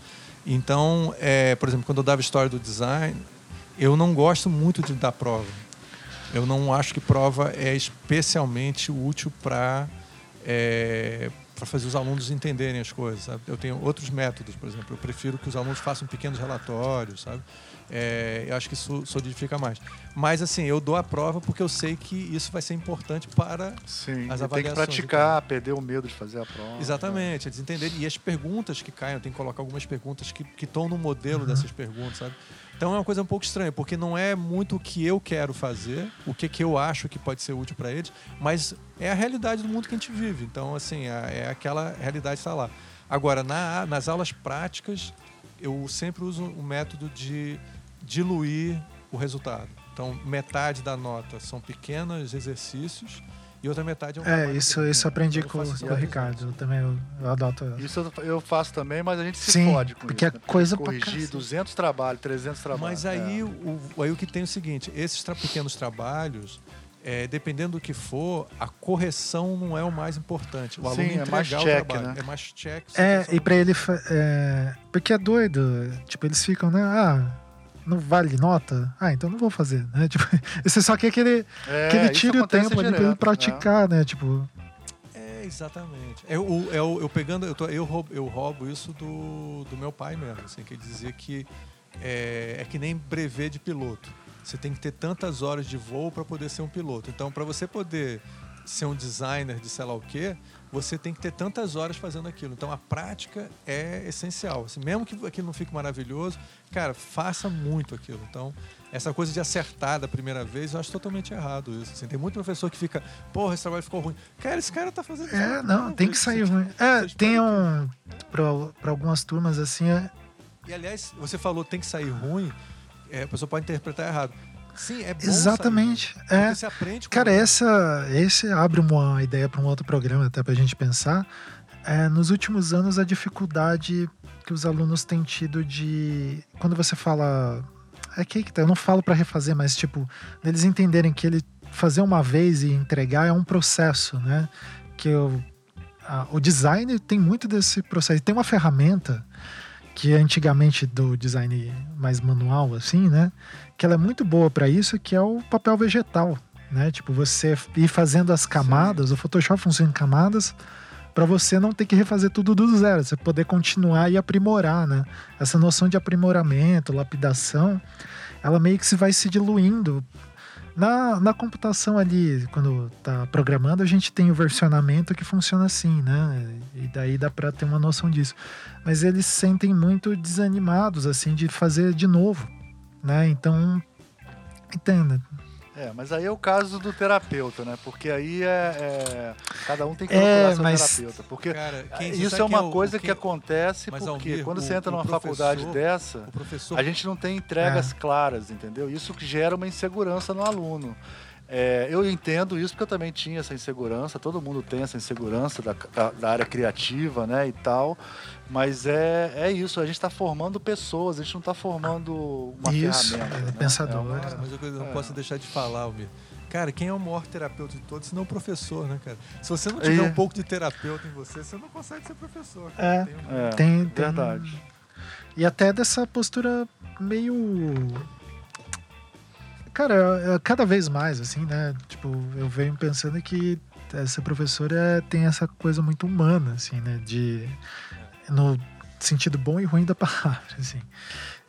Então, é, por exemplo, quando eu dava história do design, eu não gosto muito de dar prova. Eu não acho que prova é especialmente útil para para fazer os alunos entenderem as coisas. Sabe? Eu tenho outros métodos, por exemplo. Eu prefiro que os alunos façam pequenos relatórios, sabe? É, eu acho que isso solidifica mais. Mas assim, eu dou a prova porque eu sei que isso vai ser importante para Sim, as e tem que avaliações, praticar, perder o medo de fazer a prova. Exatamente, eles entenderem. E as perguntas que caem, eu tenho que colocar algumas perguntas que que estão no modelo dessas perguntas, sabe? Então é uma coisa um pouco estranha, porque não é muito o que eu quero fazer, o que, que eu acho que pode ser útil para eles, mas é a realidade do mundo que a gente vive. Então, assim, é, é aquela realidade que está lá. Agora, na- nas aulas práticas, eu sempre uso o método de diluir o resultado. Então, metade da nota são pequenos exercícios e outra metade é um é, isso, isso eu aprendi Então, com, com o Ricardo. Eu também eu, eu adoto. Isso eu- faço também, mas a gente se Sim, fode com porque isso. é né? coisa pra Corrigir cacete. 200 trabalhos, 300 trabalhos. Mas aí, é. o, aí o que tem é o seguinte: esses tra- pequenos trabalhos, é, dependendo do que for, a correção não é o mais importante. O Sim, aluno é entregar mais o check, trabalho. né? É mais check. É, e pra ele. É, porque é doido. Tipo, eles ficam, né? Ah, não vale nota? Ah, então não vou fazer, né? Tipo, você só quer que ele, É, que ele tire o tempo ali pra ele direto, né? praticar, né? Tipo, É, exatamente. Eu, eu, eu pegando, eu, tô, eu, roubo, eu roubo isso do, do meu pai mesmo, assim, que ele dizia que é, é que nem brevet de piloto. Você tem que ter tantas horas de voo para poder ser um piloto. Então, para você poder ser um designer de sei lá o quê, você tem que ter tantas horas fazendo aquilo. Então a prática é essencial. Assim, mesmo que aquilo não fique maravilhoso, cara, faça muito aquilo. Então, essa coisa de acertar da primeira vez, eu acho totalmente errado isso. Assim, tem muito professor que fica, porra, esse trabalho ficou ruim. Cara, esse cara tá fazendo É, não, tem que sair ruim. É, tem um. Para algumas turmas assim. É... E aliás, você falou tem que sair ruim, é, a pessoa pode interpretar errado. Sim, é bom Exatamente. Sair, é. Você aprende Cara, essa, esse abre uma ideia para um outro programa, até para a gente pensar. É, nos últimos anos, a dificuldade que os alunos têm tido de. Quando você fala. É que tá, eu não falo para refazer, mas tipo, eles entenderem que ele fazer uma vez e entregar é um processo, né? Que eu, a, o design tem muito desse processo. Tem uma ferramenta que antigamente do design mais manual, assim, né? Que ela é muito boa para isso, que é o papel vegetal, né? Tipo, você ir fazendo as camadas, Sim. o Photoshop funciona em camadas para você não ter que refazer tudo do zero, você poder continuar e aprimorar, né? Essa noção de aprimoramento, lapidação, ela meio que se vai se diluindo na, na computação ali, quando tá programando, a gente tem o versionamento que funciona assim, né? E daí dá para ter uma noção disso. Mas eles se sentem muito desanimados, assim, de fazer de novo, né? Então, entenda. É, mas aí é o caso do terapeuta, né? Porque aí é, é cada um tem que procurar é, seu mas... terapeuta. Porque Cara, isso é uma é coisa que, que, acontece mas, porque Almir, quando o, você entra numa faculdade dessa, a gente não tem entregas é. claras, entendeu? Isso que gera uma insegurança no aluno. É, eu entendo isso porque eu também tinha essa insegurança, todo mundo tem essa insegurança da, da, da área criativa, né, e tal. Mas é, é isso, a gente está formando pessoas, a gente não está formando uma isso, ferramenta. É, né? pensador. É uma... Mas eu não posso deixar de falar, Almir. Cara, quem é o maior terapeuta de todos, senão o professor, né, cara? Se você não tiver um pouco de terapeuta em você, você não consegue ser professor. É, tem, um... é, tem, tem, verdade. E até dessa postura meio Cara, cada vez mais, assim, né? Tipo, eu venho pensando que essa professora tem essa coisa muito humana, assim, né? De. No sentido bom e ruim da palavra, assim.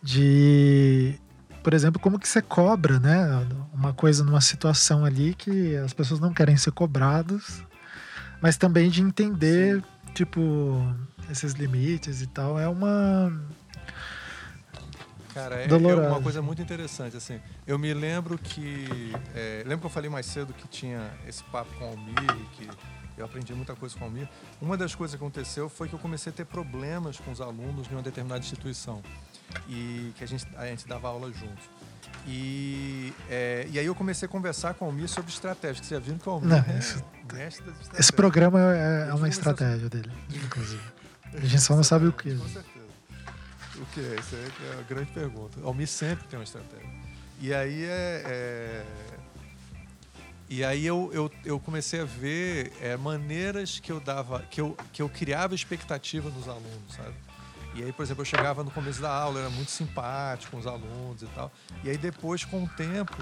De. Por exemplo, como que você cobra, né? Uma coisa numa situação ali que as pessoas não querem ser cobradas, mas também de entender, Sim. tipo, esses limites e tal. É uma Cara, é, é, uma coisa muito interessante, assim. Eu me lembro que... É, lembro que eu falei mais cedo que tinha esse papo com o Almir, que eu aprendi muita coisa com o Almir. Uma das coisas que aconteceu foi que eu comecei a ter problemas com os alunos em uma determinada instituição. E que a gente, a gente dava aula juntos. E, é, e aí eu comecei a conversar com o Almir sobre estratégia. Você já viu que o Almir Não, é isso, Esse programa é, é uma estratégia dele, inclusive. A gente só não sabe o que. Com certeza. O que é? Isso é a grande pergunta. Almir sempre tem uma estratégia. E aí é, é... E aí eu, eu, eu, comecei a ver é, maneiras que eu dava, que eu, que eu criava expectativa nos alunos, sabe? E aí, por exemplo, eu chegava no começo da aula, era muito simpático com os alunos e tal. E aí depois, com o tempo,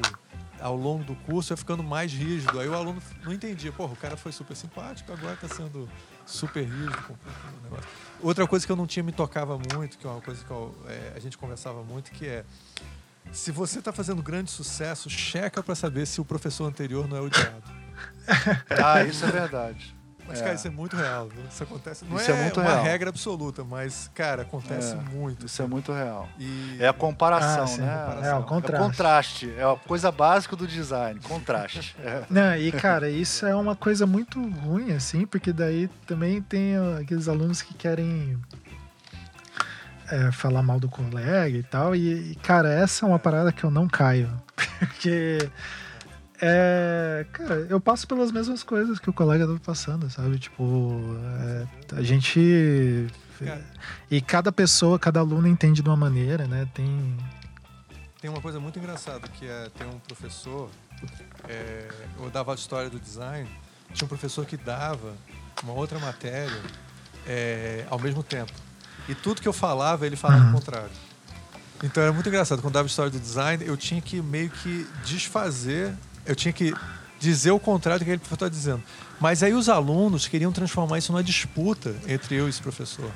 ao longo do curso, ia ficando mais rígido. Aí o aluno não entendia, porra, o cara foi super simpático, agora está sendo super rígido com o negócio. Outra coisa que eu não tinha me tocava muito, que é uma coisa que eu, é, a gente conversava muito, que é se você está fazendo grande sucesso, checa para saber se o professor anterior não é odiado. ah, isso é verdade. Mas, é. cara, isso é muito real. Viu? Isso acontece. Não isso é, é muito uma real. regra absoluta, mas, cara, acontece é, muito. Isso é muito real. E... É a comparação, ah, sim, né? Comparação. É, o contraste. É o contraste. É a coisa básica do design. Contraste. É. Não, e, cara, isso é uma coisa muito ruim, assim, porque daí também tem aqueles alunos que querem é, falar mal do colega e tal. E, e, cara, essa é uma parada que eu não caio. Porque é, cara, eu passo pelas mesmas coisas que o colega tá passando, sabe? Tipo, é, a gente. E cada pessoa, cada aluno entende de uma maneira, né? Tem. Tem uma coisa muito engraçada que é tem um professor. É, eu dava a história do design. Tinha um professor que dava uma outra matéria é, ao mesmo tempo. E tudo que eu falava, ele falava uhum. o contrário. Então era muito engraçado. Quando dava a história do design, eu tinha que meio que desfazer eu tinha que dizer o contrário do que ele está dizendo. Mas aí os alunos queriam transformar isso numa disputa entre eu e esse professor.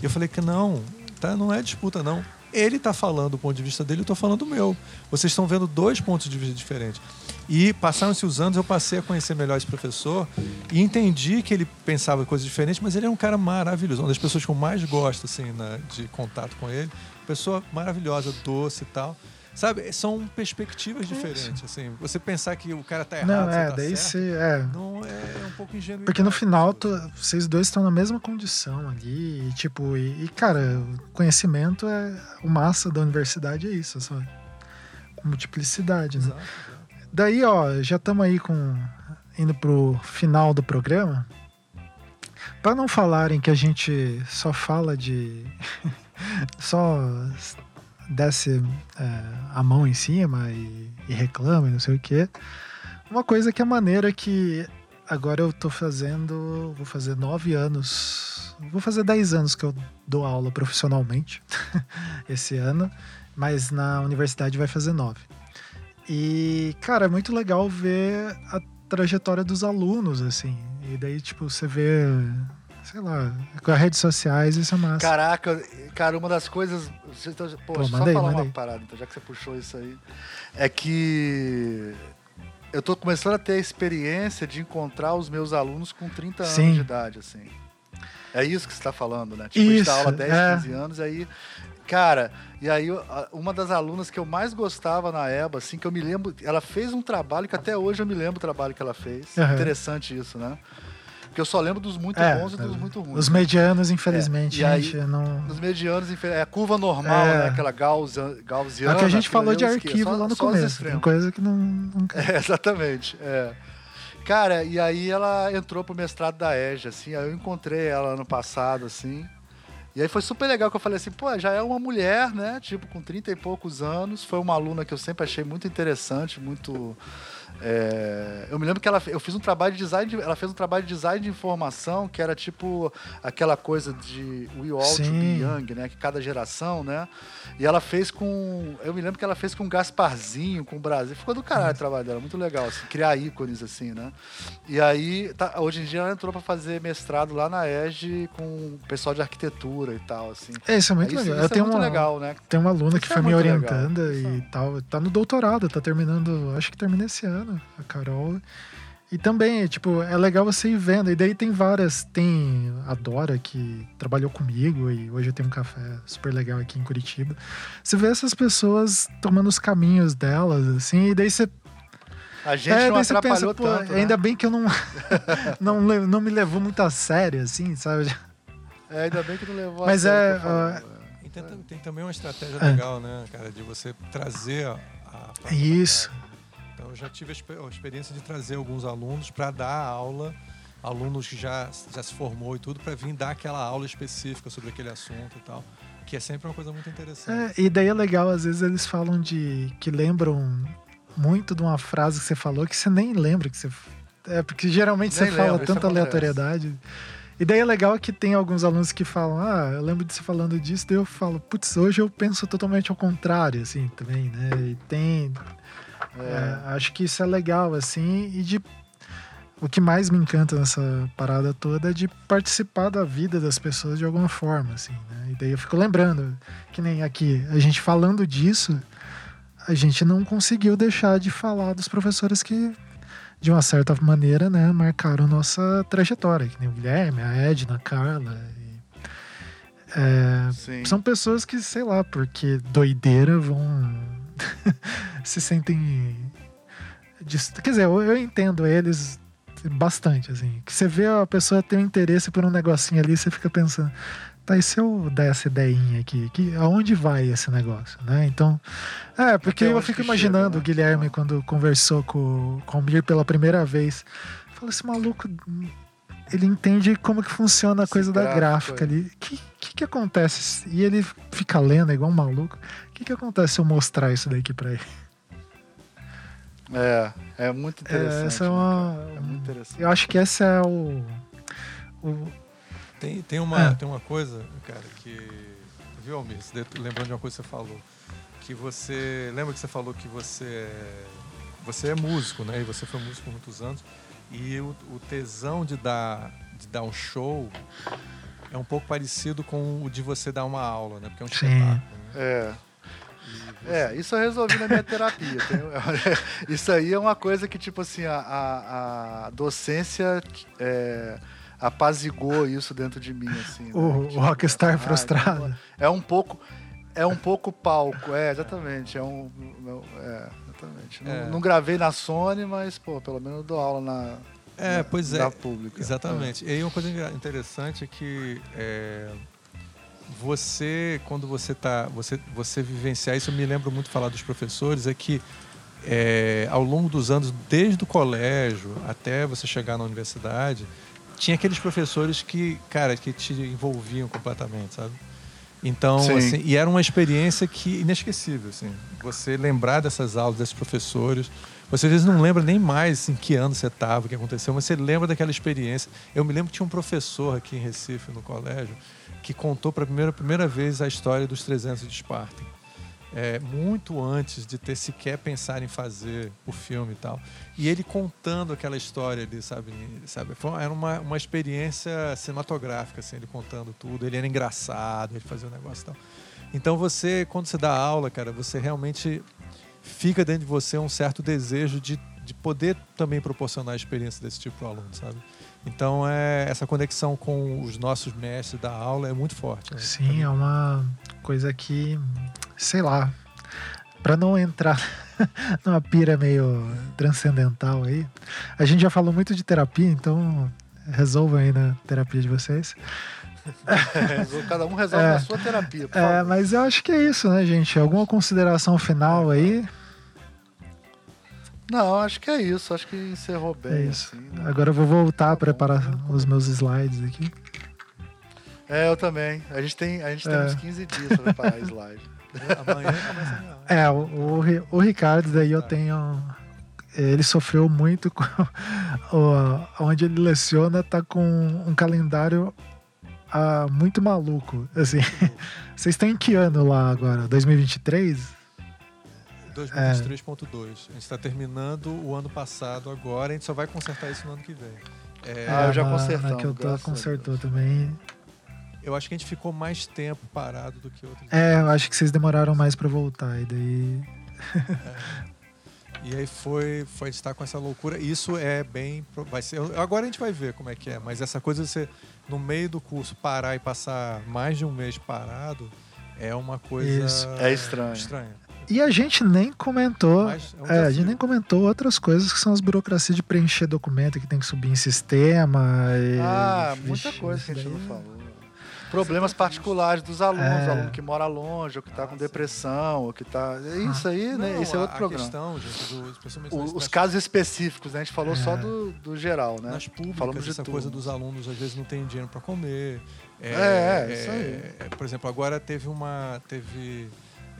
E eu falei que não, tá? não é disputa, não. Ele está falando do ponto de vista dele, eu estou falando do meu. Vocês estão vendo dois pontos de vista diferentes. E passaram-se os anos, eu passei a conhecer melhor esse professor e entendi que ele pensava coisas diferentes, mas ele é um cara maravilhoso. Uma das pessoas que eu mais gosto assim, na, de contato com ele. Pessoa maravilhosa, doce e tal. Sabe, são perspectivas diferentes, assim. Você pensar que o cara tá errado, Não, é, tá daí certo, se, é. não é, é um pouco ingênuo. Porque no final, tu- vocês dois estão na mesma condição ali, e, tipo, e, e, cara, conhecimento é o massa da universidade é isso, essa multiplicidade, né? Exato. Daí, ó, já estamos aí com indo pro final do programa. Para não falarem que a gente só fala de só desce é, a mão em cima e, e reclama e não sei o quê. Uma coisa que é maneira que agora eu tô fazendo, vou fazer nove anos, vou fazer dez anos que eu dou aula profissionalmente esse ano, mas na universidade vai fazer nove. E, cara, é muito legal ver a trajetória dos alunos, assim. E daí, tipo, você vê, sei lá, com as redes sociais, isso é massa. Caraca, cara, uma das coisas. você tá- Pô, Pô, deixa eu só aí, falar uma aí. parada, então, já que você puxou isso aí. É que eu tô começando a ter a experiência de encontrar os meus alunos com 30 anos Sim. de idade, assim. É isso que você tá falando, né? Tipo, a gente dá Isso, aula 10, é. 15 anos, aí. Cara, e aí uma das alunas que eu mais gostava na EBA, assim, que eu me lembro, ela fez um trabalho que até hoje eu me lembro o trabalho que ela fez. Aham. Interessante isso, né? Porque eu só lembro dos muito É, bons e dos muito ruins. Os medianos, infelizmente, É, e aí- gente, não. Nos medianos, infe- é a curva normal, É. né? Aquela gaussian, É gaussiana. o que a gente falou de arquivo Só- lá no os começo. Tem coisa que não. não... É, exatamente. É. Cara, e aí ela entrou pro mestrado da EJA, assim, aí eu encontrei ela ano passado, assim. E aí foi super legal que eu falei assim, pô, já é uma mulher, né? Tipo, com 30 e poucos anos. Foi uma aluna que eu sempre achei muito interessante, muito. É, Eu me lembro que ela, eu fiz um trabalho de design, de- ela fez um trabalho de design de informação que era tipo aquela coisa de We All to Be Sim. Young, né? Que cada geração, né? E ela fez com, eu me lembro que ela fez com Gasparzinho, com o Brasil. Ficou do caralho o trabalho dela, muito legal, assim, criar ícones assim, né? E aí, tá- hoje em dia ela entrou para fazer mestrado lá na EGE com o pessoal de arquitetura e tal, assim. É, isso é muito isso, legal. isso eu tenho é muito uma, legal, né? tenho uma aluna que Isso é foi me legal. orientando Isso e tal. Tá no doutorado, tá terminando, acho que termina esse ano, a Carol. E também, tipo, é legal você ir vendo. E daí tem várias. Tem a Dora, que trabalhou comigo e hoje eu tenho um café super legal aqui em Curitiba. Você vê essas pessoas tomando os caminhos delas, assim, e daí você A gente é, não atrapalhou pensa, pô, tanto, né? ainda bem que eu não, não, não me levou muito a sério, assim, sabe? É, ainda bem que não levou Mas a sério é, o que eu falo. E tem, tem também uma estratégia É. legal, né, cara, de você trazer a. a Isso. Eu já tive a expe- a experiência de trazer alguns alunos para dar aula, alunos que já, já se formou e tudo, para vir dar aquela aula específica sobre aquele assunto e tal. Que é sempre uma coisa muito interessante. É, e daí é legal, às vezes eles falam de. que lembram muito de uma frase que você falou que você nem lembra que você. É, porque geralmente Nem você fala tanta aleatoriedade. E daí é legal que tem alguns alunos que falam, ah, eu lembro de você falando disso, daí eu falo, putz, hoje eu penso totalmente ao contrário, assim, também, né? E tem. É, acho que isso é legal, assim, e de. O que mais me encanta nessa parada toda é de participar da vida das pessoas de alguma forma, assim, né? E daí eu fico lembrando, que nem aqui, a gente falando disso, a gente não conseguiu deixar de falar dos professores que, de uma certa maneira, né, marcaram nossa trajetória, que nem o Guilherme, a Edna, a Carla. e, é, são pessoas que, sei lá, porque doideira vão. se sentem. Quer dizer, eu, eu entendo eles bastante, assim. Que você vê a pessoa ter um interesse por um negocinho ali, você fica pensando, tá, e se eu der essa ideinha aqui? Que, aonde vai esse negócio, né? Então. É, porque eu fico imaginando chega, né? o Guilherme quando conversou com, com o Mir pela primeira vez. Falou, esse maluco. Ele entende como que funciona a coisa da gráfica ali. O que, que, que acontece? E ele fica lendo igual um maluco. O que, que acontece se eu mostrar isso daqui pra ele? É, é muito interessante. essa é né, uma- cara? É muito interessante. Eu acho que esse é o. o Tem, tem, uma, É. tem uma coisa, cara, que. Viu, Almir? Lembrando de uma coisa que você falou. Que você. Lembra que você falou que você é você é músico, né? E você foi músico por muitos anos. E o, o tesão de dar, de dar um show é um pouco parecido com o de você dar uma aula, né? Porque é um Sim. espetáculo. Né? É. E você- É, isso eu resolvi na minha terapia. Tem- isso aí é uma coisa que, tipo assim, a, a, a docência é, apazigou isso dentro de mim, assim. né? O, o Tipo, rockstar ah, frustrado. É um pouco. É um pouco palco, é, exatamente. É um. É, exatamente. Não, É. não gravei na Sony, mas, pô, pelo menos dou aula na. É, na- pois é. Pública. Exatamente. E aí uma coisa interessante é que é, você, quando você tá, você, você vivenciar isso, eu me lembro muito falar dos professores, é que é, ao longo dos anos, desde o colégio até você chegar na universidade, tinha aqueles professores que, cara, que te envolviam completamente, sabe? Então, Sim. assim, e era uma experiência que inesquecível, assim. Você lembrar dessas aulas, desses professores, você às vezes não lembra nem mais em que ano você estava, o que aconteceu, mas você lembra daquela experiência. Eu me lembro que tinha um professor aqui em Recife, no colégio, que contou para a primeira, primeira vez a história dos 300 de Esparta. É, muito antes de ter sequer pensado em fazer o filme e tal. E ele contando aquela história ali, sabe? sabe? Foi, era uma, uma experiência cinematográfica, assim, ele contando tudo. Ele era engraçado, ele fazia o negócio e tal. Então você, quando você dá aula, cara, você realmente fica dentro de você um certo desejo de, de poder também proporcionar a experiência desse tipo para o aluno, sabe? Então, é, essa conexão com os nossos mestres da aula é muito forte. né? Sim, é uma coisa que, sei lá, para não entrar numa pira meio transcendental aí, a gente já falou muito de terapia, então resolvam aí na terapia de vocês. Cada um resolve É. na sua terapia, É, mas eu acho que é isso, né, gente? Alguma consideração final aí? Não, acho que é isso. Acho que encerrou bem. É isso. assim, né? Agora eu vou voltar a bom. preparar os meus slides aqui. É, eu também. A gente tem, a gente tem É. uns 15 dias pra preparar slide. Amanhã começa a minha. É, o, o, o Ricardo, daí eu Tá. tenho. Ele sofreu muito com. o- onde ele leciona, tá com um calendário ah, muito maluco. Assim, vocês estão em que ano lá agora? 2023? 2023.2. A gente está terminando o ano passado agora, a gente só vai consertar isso no ano que vem. É, Ah, eu já Na que eu tô, consertou também. eu acho que a gente ficou mais tempo parado do que outros. É, eu acho que vocês demoraram mais pra voltar. E daí. E aí foi, foi estar com essa loucura. Isso é bem. Vai ser, agora a gente vai ver como é que é, mas essa coisa de você, no meio do curso, parar e passar mais de um mês parado é uma coisa. Isso. É estranho. estranha. E a gente nem comentou. Mas é um É, a gente nem comentou outras coisas que são as burocracias de preencher documento que tem que subir em sistema. E, Ah, Vixe, muita coisa que a isso gente não daí- falou. Problemas particulares dos alunos, É. o aluno que mora longe, ou que está Ah, com sim. depressão, ou que está. Isso aí, né? Não, Esse é outro a programa. questão, gente, do, O- os casos específicos, né? A gente falou só É. do, do geral, né? Nas públicas, Falamos de essa tudo. coisa dos alunos às vezes não tem dinheiro para comer. É, é, isso é, Por exemplo, agora teve uma. Teve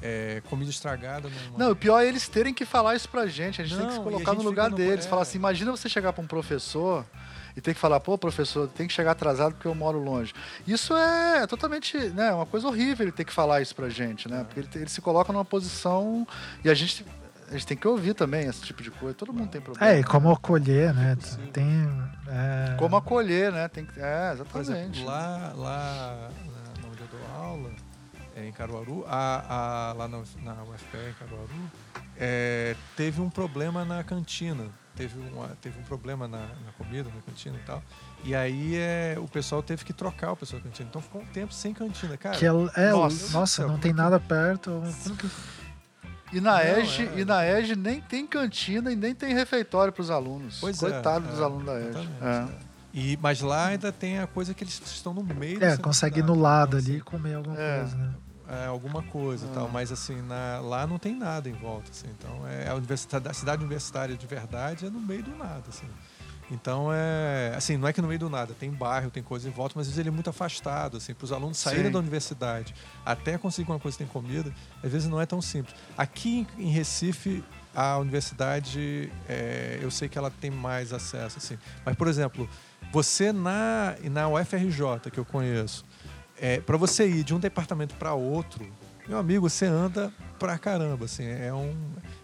é, comida estragada numa. Não, o pior é eles terem que falar isso pra gente. A gente tem que se Não, colocar no lugar no- deles. é. Falar assim, imagina você chegar pra um professor e ter que falar, pô, professor, tem que chegar atrasado porque eu moro longe. Isso é totalmente, né, uma coisa horrível ele ter que falar isso pra gente, né? Porque ele, ele se coloca numa posição e a gente, a gente tem que ouvir também esse tipo de coisa. Todo mundo tem problema. É, e como acolher, né? Possível. Tem. é, Como acolher, né? Tem que, é, Por exatamente. exemplo, lá, lá na, onde eu dou aula, é, em Caruaru, a, a- lá na, na UFPE em Caruaru, é, teve um problema na cantina. Teve, uma, teve um problema na, na comida, na cantina e tal. E aí é, o pessoal teve que trocar o pessoal da cantina. Então ficou um tempo sem cantina, cara. Que é, é, Nossa. nossa, não tem nada perto. Como que E na Não, EGE, é. e na EGE nem tem cantina e nem tem refeitório para os alunos. Pois é, Coitado dos é, alunos da EGE. exatamente, É. é. E, mas lá ainda tem a coisa que eles estão no meio É, consegue ir no lado ali e comer alguma É. coisa, né? É, alguma coisa Ah. tal, mas assim, na- lá não tem nada em volta, assim, então é a, universidade, a cidade universitária de verdade é no meio do nada, assim. Então é, assim, não é que no meio do nada, tem bairro, tem coisa em volta, mas às vezes ele é muito afastado, assim, para os alunos saírem Sim. da universidade até conseguir uma coisa que tem comida, às vezes não é tão simples. Aqui em Recife, a universidade, é, eu sei que ela tem mais acesso, assim, mas por exemplo, você na, na UFRJ, que eu conheço, é, para você ir de um departamento para outro, Meu amigo, você anda pra caramba, assim, é um...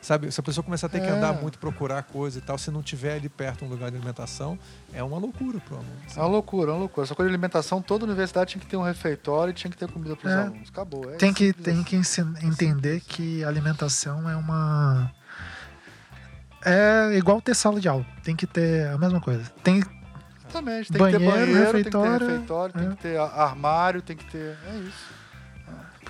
Sabe, se a pessoa começar a ter que É. andar muito, procurar coisa e tal, se não tiver ali perto um lugar de alimentação, é uma loucura pro aluno. É uma loucura, é uma loucura. Essa coisa de alimentação, toda universidade tinha que ter um refeitório e tinha que ter comida para os É. alunos. Acabou. É Tem que, tem assim. que entender que alimentação é uma. É igual ter sala de aula. Tem que ter a mesma coisa. Tem, Exatamente. Tem que ter Banheiro, banheiro, tem que refeitório, ter refeitório, tem é. que ter a- armário, tem que ter. É isso.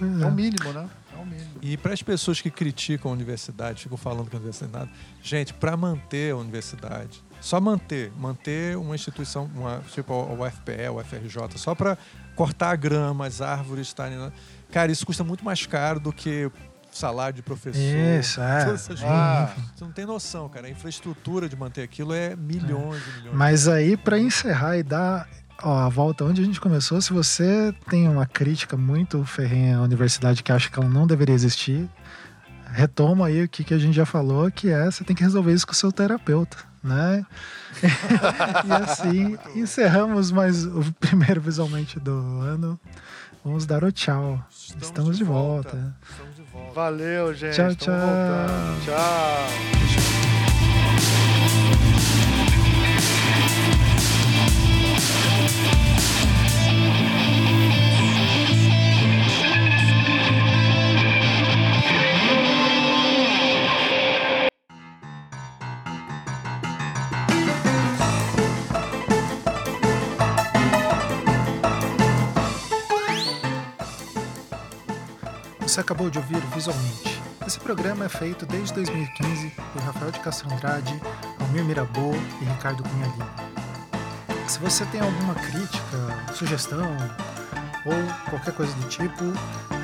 É é. o mínimo, né? É o mínimo. E para as pessoas que criticam a universidade, ficam falando que a universidade nada, gente, para manter a universidade, só manter, manter uma instituição, uma, tipo o UFPE, o UFRJ, só para cortar a grama, as árvores estarem. na- Cara, isso custa muito mais caro do que salário de professor. Isso, é. Ah. Você não tem noção, cara. A infraestrutura de manter aquilo é milhões e milhões. Mas aí, pra encerrar e dar ó, a volta onde a gente começou, se você tem uma crítica muito ferrenha à universidade que acha que ela não deveria existir, retoma aí o que, que a gente já falou, que é você tem que resolver isso com o seu terapeuta, né? e assim, encerramos mais o primeiro visualmente do ano. Vamos dar o tchau. Estamos, de volta. Estamos de volta. Valeu, gente. Tchau, Tamo tchau. voltando. Tchau. Você acabou de ouvir Visualmente. Esse programa é feito desde 2015 por Rafael de Castro Andrade, Almir Mirabô e Ricardo Cunha Lima. Se você tem alguma crítica, sugestão ou qualquer coisa do tipo,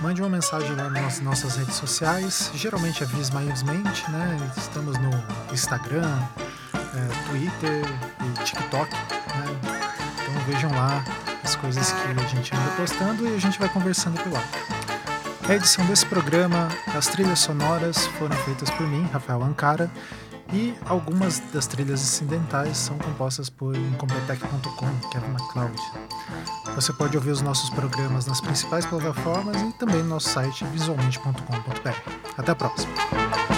mande uma mensagem lá nas nossas redes sociais. Geralmente é Vismaivsmente, né? Estamos no Instagram, é, Twitter e TikTok, né? Então vejam lá as coisas que a gente anda postando e a gente vai conversando por lá. A edição desse programa, as trilhas sonoras foram feitas por mim, Rafael Ancara, e algumas das trilhas incidentais são compostas por Incompetech.com, Kevin MacLeod. Você pode ouvir os nossos programas nas principais plataformas e também no nosso site visualmente.com.br. Até a próxima!